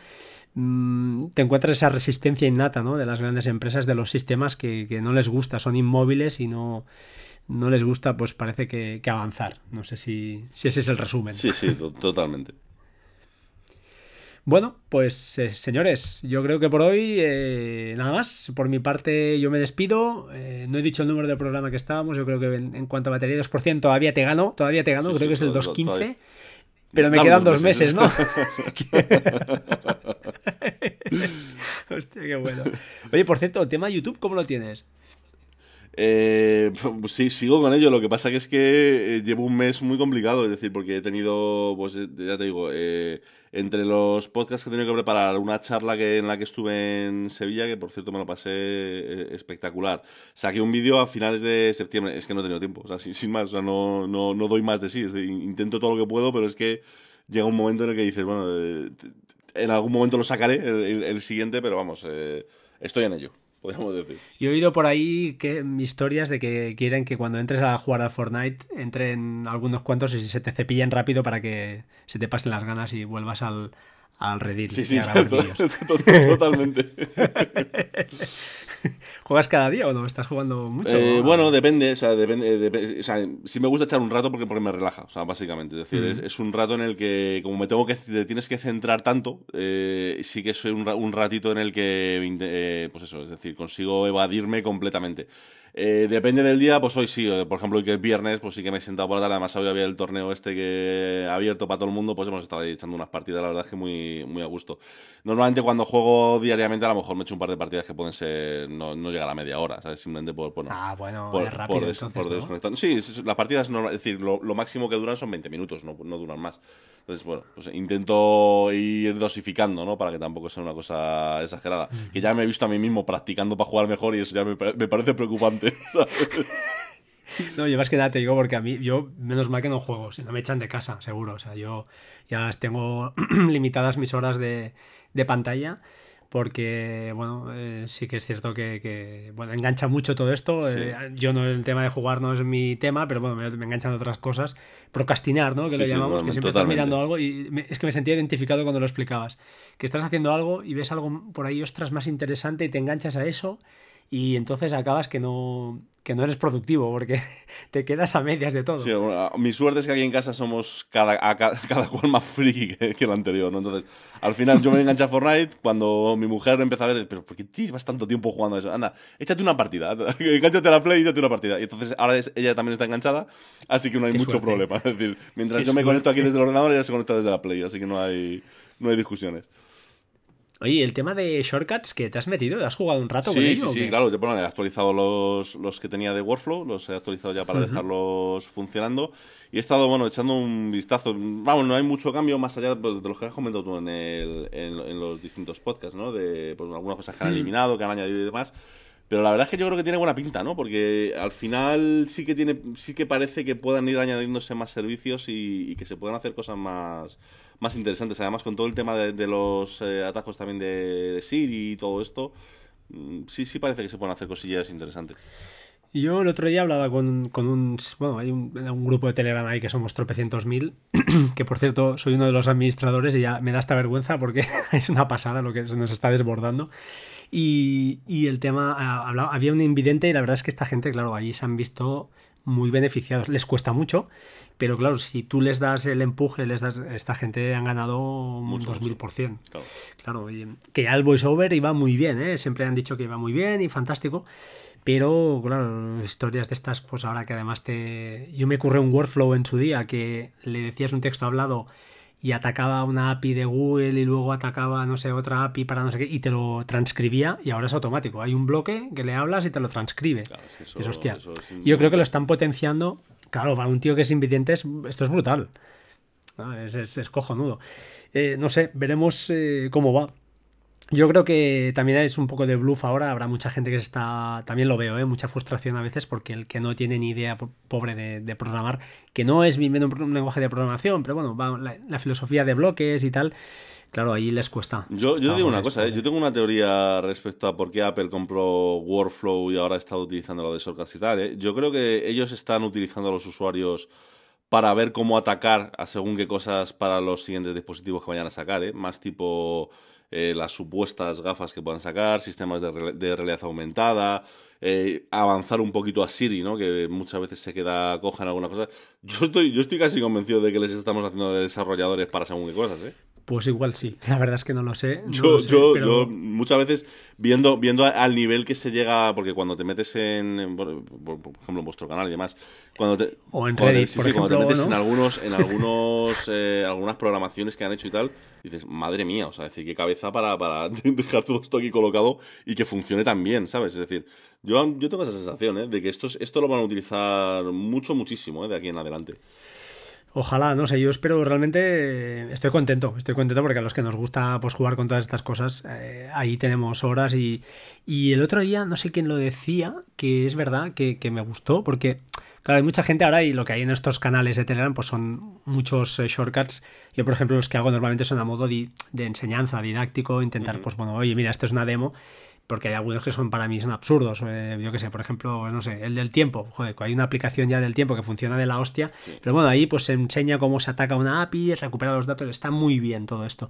Mm, te encuentras esa resistencia innata ¿no? de las grandes empresas, de los sistemas que, no les gusta, son inmóviles y no, no les gusta, pues parece que, avanzar. No sé si, ese es el resumen. Sí, sí, totalmente. Bueno, pues eh, señores, yo creo que por hoy eh, nada más. Por mi parte yo me despido. Eh, no he dicho el número del programa que estábamos. Yo creo que en, cuanto a batería 2% todavía te gano. Todavía te gano. creo que es el 215. Pero me quedan dos meses, ¿no? Hostia, qué bueno. Oye, por cierto, el tema de YouTube, ¿cómo lo tienes? Eh, sí, sigo con ello. Lo que pasa que es que eh, llevo un mes muy complicado, es decir, porque he tenido, pues ya te digo, eh, entre los podcasts que he tenido que preparar, una charla que, en la que estuve en Sevilla, que por cierto me lo pasé eh, espectacular. Saqué un vídeo a finales de septiembre, es que no he tenido tiempo, o sea, sin, más, o sea, no, no, no, doy más de sí, intento todo lo que puedo, pero es que llega un momento en el que dices, bueno, en algún momento lo sacaré, el, siguiente, pero vamos, estoy en ello decir. Y he oído por ahí que historias de que quieren que cuando entres a jugar al Fortnite entren algunos cuantos y se te cepillen rápido para que se te pasen las ganas y vuelvas al, al Reddit sí, sí, totalmente. ¿Juegas cada día o no? ¿Estás jugando mucho? Eh, bueno, depende. O sea, depende, o sea, sí me gusta echar un rato porque, porque me relaja, o sea, básicamente. Es decir, es, un rato en el que, como me tengo que, te tienes que centrar tanto, eh, sí que es un, un, ratito en el que, eh, pues eso, es decir, consigo evadirme completamente. Eh, depende del día, pues hoy sí, eh, por ejemplo, hoy que es viernes, pues sí que me he sentado por la tarde, además hoy había el torneo este que abierto para todo el mundo, pues hemos estado ahí echando unas partidas, la verdad es que muy, muy a gusto. Normalmente cuando juego diariamente a lo mejor me echo un par de partidas que pueden ser, no, no llega a media hora, ¿sabes? Simplemente por, bueno, ah, bueno, por, rápido, desconectar. Sí, las partidas, es decir, lo, máximo que duran son 20 minutos, no, no duran más. Entonces, bueno, pues intento ir dosificando, ¿no? Para que tampoco sea una cosa exagerada. Que ya me he visto a mí mismo practicando para jugar mejor y eso ya me, me parece preocupante, No, yo más que nada te digo porque a mí, yo menos mal que no juego, si no me echan de casa, seguro. O sea, yo ya tengo limitadas mis horas de, de pantalla porque bueno, eh, sí que es cierto que, bueno, engancha mucho todo esto. Eh, yo no, el tema de jugar no es mi tema, pero bueno, me, enganchan otras cosas. Procrastinar, ¿no? Que lo llamamos, que siempre estás mirando algo y es que me sentía identificado cuando lo explicabas. Que estás haciendo algo y ves algo por ahí, ostras, más interesante y te enganchas a eso y entonces acabas que no, que no eres productivo porque te quedas a medias de todo. Sí, mi suerte es que aquí en casa somos cada, cada, cual más friki que, el anterior, ¿no? Entonces, al final yo me enganché a Fortnite cuando mi mujer empieza a ver, pero ¿por qué llevas tanto tiempo jugando a eso? Anda, échate una partida, enganchate a la Play y échate una partida. Y entonces ahora ella también está enganchada, así que no hay mucho problema. Es decir, mientras yo me conecto aquí desde el ordenador, ella se conecta desde la Play, así que no hay, no hay discusiones. Oye, el tema de shortcuts que te has metido, ¿has jugado un rato sí, con ello? Sí, sí, claro. Yo bueno, he actualizado los, los, que tenía de Workflow, los he actualizado ya para dejarlos funcionando. Y he estado, bueno, echando un vistazo. Vamos, no hay mucho cambio más allá de los que has comentado tú en, el, en, los distintos podcasts, ¿no? De pues, algunas cosas que han eliminado, que han añadido y demás. Pero la verdad es que yo creo que tiene buena pinta, ¿no? Porque al final sí que tiene, sí que parece que puedan ir añadiéndose más servicios y, y que se puedan hacer cosas más más interesantes. Además, con todo el tema de, los eh, atajos también de, Siri y todo esto, mm, sí, sí parece que se pueden hacer cosillas interesantes. Yo el otro día hablaba con, con un. Bueno, hay un, un, grupo de Telegram ahí que somos tropecientos mil. Que por cierto, soy uno de los administradores y ya me da esta vergüenza porque es una pasada lo que nos está desbordando. Y, y el tema. Ah, Hablaba, había un invidente y la verdad es que esta gente, claro, allí se han visto muy beneficiados. Les cuesta mucho, pero claro, si tú les das el empuje, les das. Esta gente han ganado un 2000%. Claro, claro y, que ya el voiceover iba muy bien, ¿eh? Siempre han dicho que iba muy bien y fantástico. Pero, claro, historias de estas, pues ahora que además te. Yo me ocurre un workflow en su día que le decías un texto hablado y atacaba una API de Google y luego atacaba, no sé, otra API para no sé qué, y te lo transcribía y ahora es automático. Hay un bloque que le hablas y te lo transcribe. Claro, es, eso, es hostia. Eso es Yo creo que lo están potenciando. Claro, para un tío que es invidente, esto es brutal. Es, es, es cojonudo. Eh, no sé, veremos eh, cómo va. Yo creo que también es un poco de bluff ahora. Habrá mucha gente que se está. También lo veo, ¿eh? mucha frustración a veces porque el que no tiene ni idea, pobre de, de programar, que no es bien un, lenguaje de programación, pero bueno, va, la, la, filosofía de bloques y tal. Claro, ahí les cuesta. Yo, yo digo una cosa, ¿eh? yo tengo una teoría respecto a por qué Apple compró Workflow y ahora está utilizando lo de Shortcuts y tal. ¿eh? Yo creo que ellos están utilizando a los usuarios para ver cómo atacar a según qué cosas para los siguientes dispositivos que vayan a sacar, ¿eh? más tipo eh, las supuestas gafas que puedan sacar, sistemas de, de realidad aumentada, eh, avanzar un poquito a Siri, ¿no? que muchas veces se queda coja en alguna cosa. Yo estoy, yo estoy casi convencido de que les estamos haciendo de desarrolladores para según qué cosas. ¿eh? Pues igual sí, la verdad es que no lo sé. No yo, lo sé, yo, pero... yo, muchas veces viendo, viendo al nivel que se llega, porque cuando te metes en, por, por, ejemplo, en vuestro canal y demás, cuando te, o en Reddit, sí, por sí, ejemplo, cuando te metes ¿no? en algunos, en algunos, eh, algunas programaciones que han hecho y tal, dices, madre mía, o sea, decir, qué cabeza para, para dejar todo esto aquí colocado y que funcione tan bien, ¿sabes? Es decir, yo, yo tengo esa sensación, ¿eh? De que esto, esto lo van a utilizar mucho, muchísimo, ¿eh? De aquí en adelante. Ojalá, no sé, yo espero realmente, estoy contento, estoy contento porque a los que nos gusta pues jugar con todas estas cosas, eh, ahí tenemos horas y, y, el otro día no sé quién lo decía, que es verdad que, que, me gustó, porque claro, hay mucha gente ahora y lo que hay en estos canales de Telegram pues son muchos eh, shortcuts, yo por ejemplo los que hago normalmente son a modo de, de enseñanza, didáctico, intentar uh -huh. pues bueno, oye mira, esto es una demo, porque hay algunos que son para mí son absurdos. Eh, yo qué sé, por ejemplo, no sé, el del tiempo. Joder, hay una aplicación ya del tiempo que funciona de la hostia. Sí. Pero bueno, ahí pues se enseña cómo se ataca una API, recupera los datos. Está muy bien todo esto.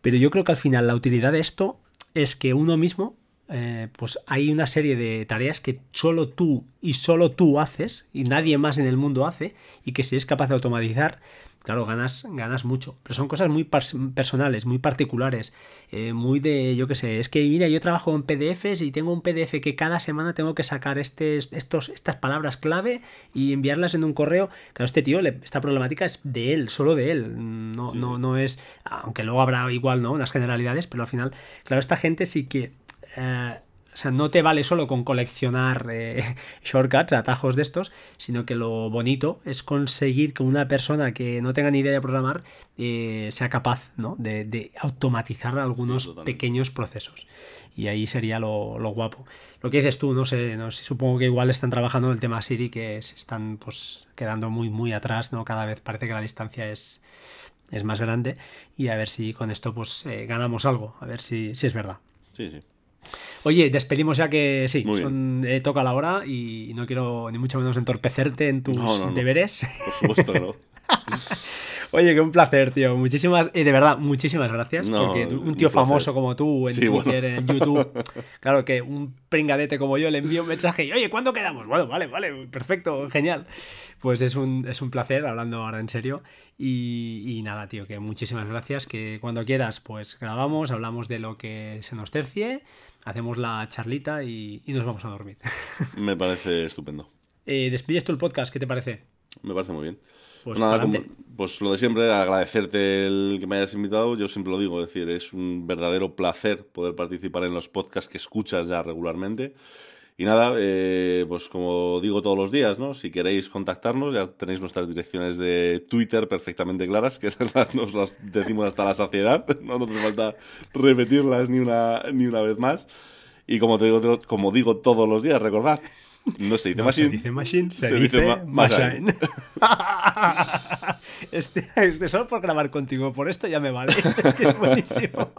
Pero yo creo que al final la utilidad de esto es que uno mismo, eh, pues hay una serie de tareas que solo tú y solo tú haces y nadie más en el mundo hace y que si es capaz de automatizar claro, ganas, ganas mucho. Pero son cosas muy personales, muy particulares, eh, muy de, yo qué sé, es que mira, yo trabajo en PDFs y tengo un PDF que cada semana tengo que sacar este, estos, estas palabras clave y enviarlas en un correo. Claro, este tío, le, esta problemática es de él, solo de él. No, sí, no, sí. no es, aunque luego habrá igual, ¿no? Unas generalidades, pero al final, claro, esta gente sí que... Eh, o sea, no te vale solo con coleccionar eh, shortcuts, atajos de estos, sino que lo bonito es conseguir que una persona que no tenga ni idea de programar eh, sea capaz ¿no? de, de, automatizar algunos sí, pequeños procesos. Y ahí sería lo, lo, guapo. Lo que dices tú, no sé, no sé, supongo que igual están trabajando en el tema Siri, que se están pues quedando muy, muy atrás, ¿no? Cada vez parece que la distancia es, es más grande. Y a ver si con esto pues eh, ganamos algo, a ver si, si es verdad. Sí, sí. Oye, despedimos ya que sí, son, eh, toca la hora y no quiero ni mucho menos entorpecerte en tus no, no, no. deberes. Por supuesto que no. Oye, que un placer, tío. Muchísimas, eh, de verdad, muchísimas gracias. No, porque un tío un famoso como tú en sí, Twitter, bueno. en YouTube, claro que un pringadete como yo le envío un mensaje y, oye, ¿cuándo quedamos? Bueno, vale, vale, perfecto, genial. Pues es un, es un placer, hablando ahora en serio. Y, y, nada, tío, que muchísimas gracias. Que cuando quieras, pues grabamos, hablamos de lo que se nos tercie, hacemos la charlita y, y nos vamos a dormir. Me parece estupendo. Eh, despides tú el podcast, ¿qué te parece? Me parece muy bien. Pues, nada, como, pues lo de siempre, agradecerte el que me hayas invitado. Yo siempre lo digo, es decir, es un verdadero placer poder participar en los podcasts que escuchas ya regularmente. Y nada, eh, pues como digo todos los días, ¿no? Si queréis contactarnos, ya tenéis nuestras direcciones de Twitter perfectamente claras, que nos las decimos hasta la saciedad, no nos hace falta repetirlas ni una, ni una vez más. Y como, te digo, como digo todos los días, recordad, no se dice no machine. Se dice machine, se, se dice, dice ma machine. este, este, solo por grabar contigo, por esto ya me vale. Es que es buenísimo.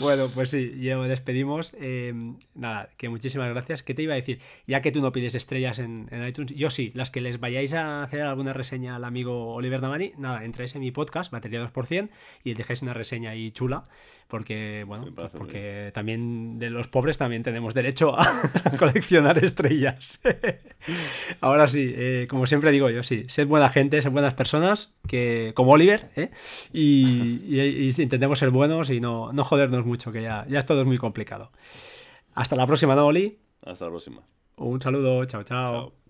Bueno, pues sí, ya me despedimos. Eh, nada, que muchísimas gracias. ¿Qué te iba a decir? Ya que tú no pides estrellas en, en, iTunes, yo sí, las que les vayáis a hacer alguna reseña al amigo Oliver Namani, nada, entráis en mi podcast, Batería 2%, y dejéis una reseña ahí chula, porque, bueno, pues porque también de los pobres también tenemos derecho a coleccionar estrellas. Ahora sí, eh, como siempre digo yo, sí, sed buena gente, sed buenas personas, que como Oliver, ¿eh? y, y, y intentemos ser buenos y no, no joder mucho, que ya, ya todo es muy complicado. Hasta la próxima, ¿no, Oli? Hasta la próxima. Un saludo, chao. chao. chao.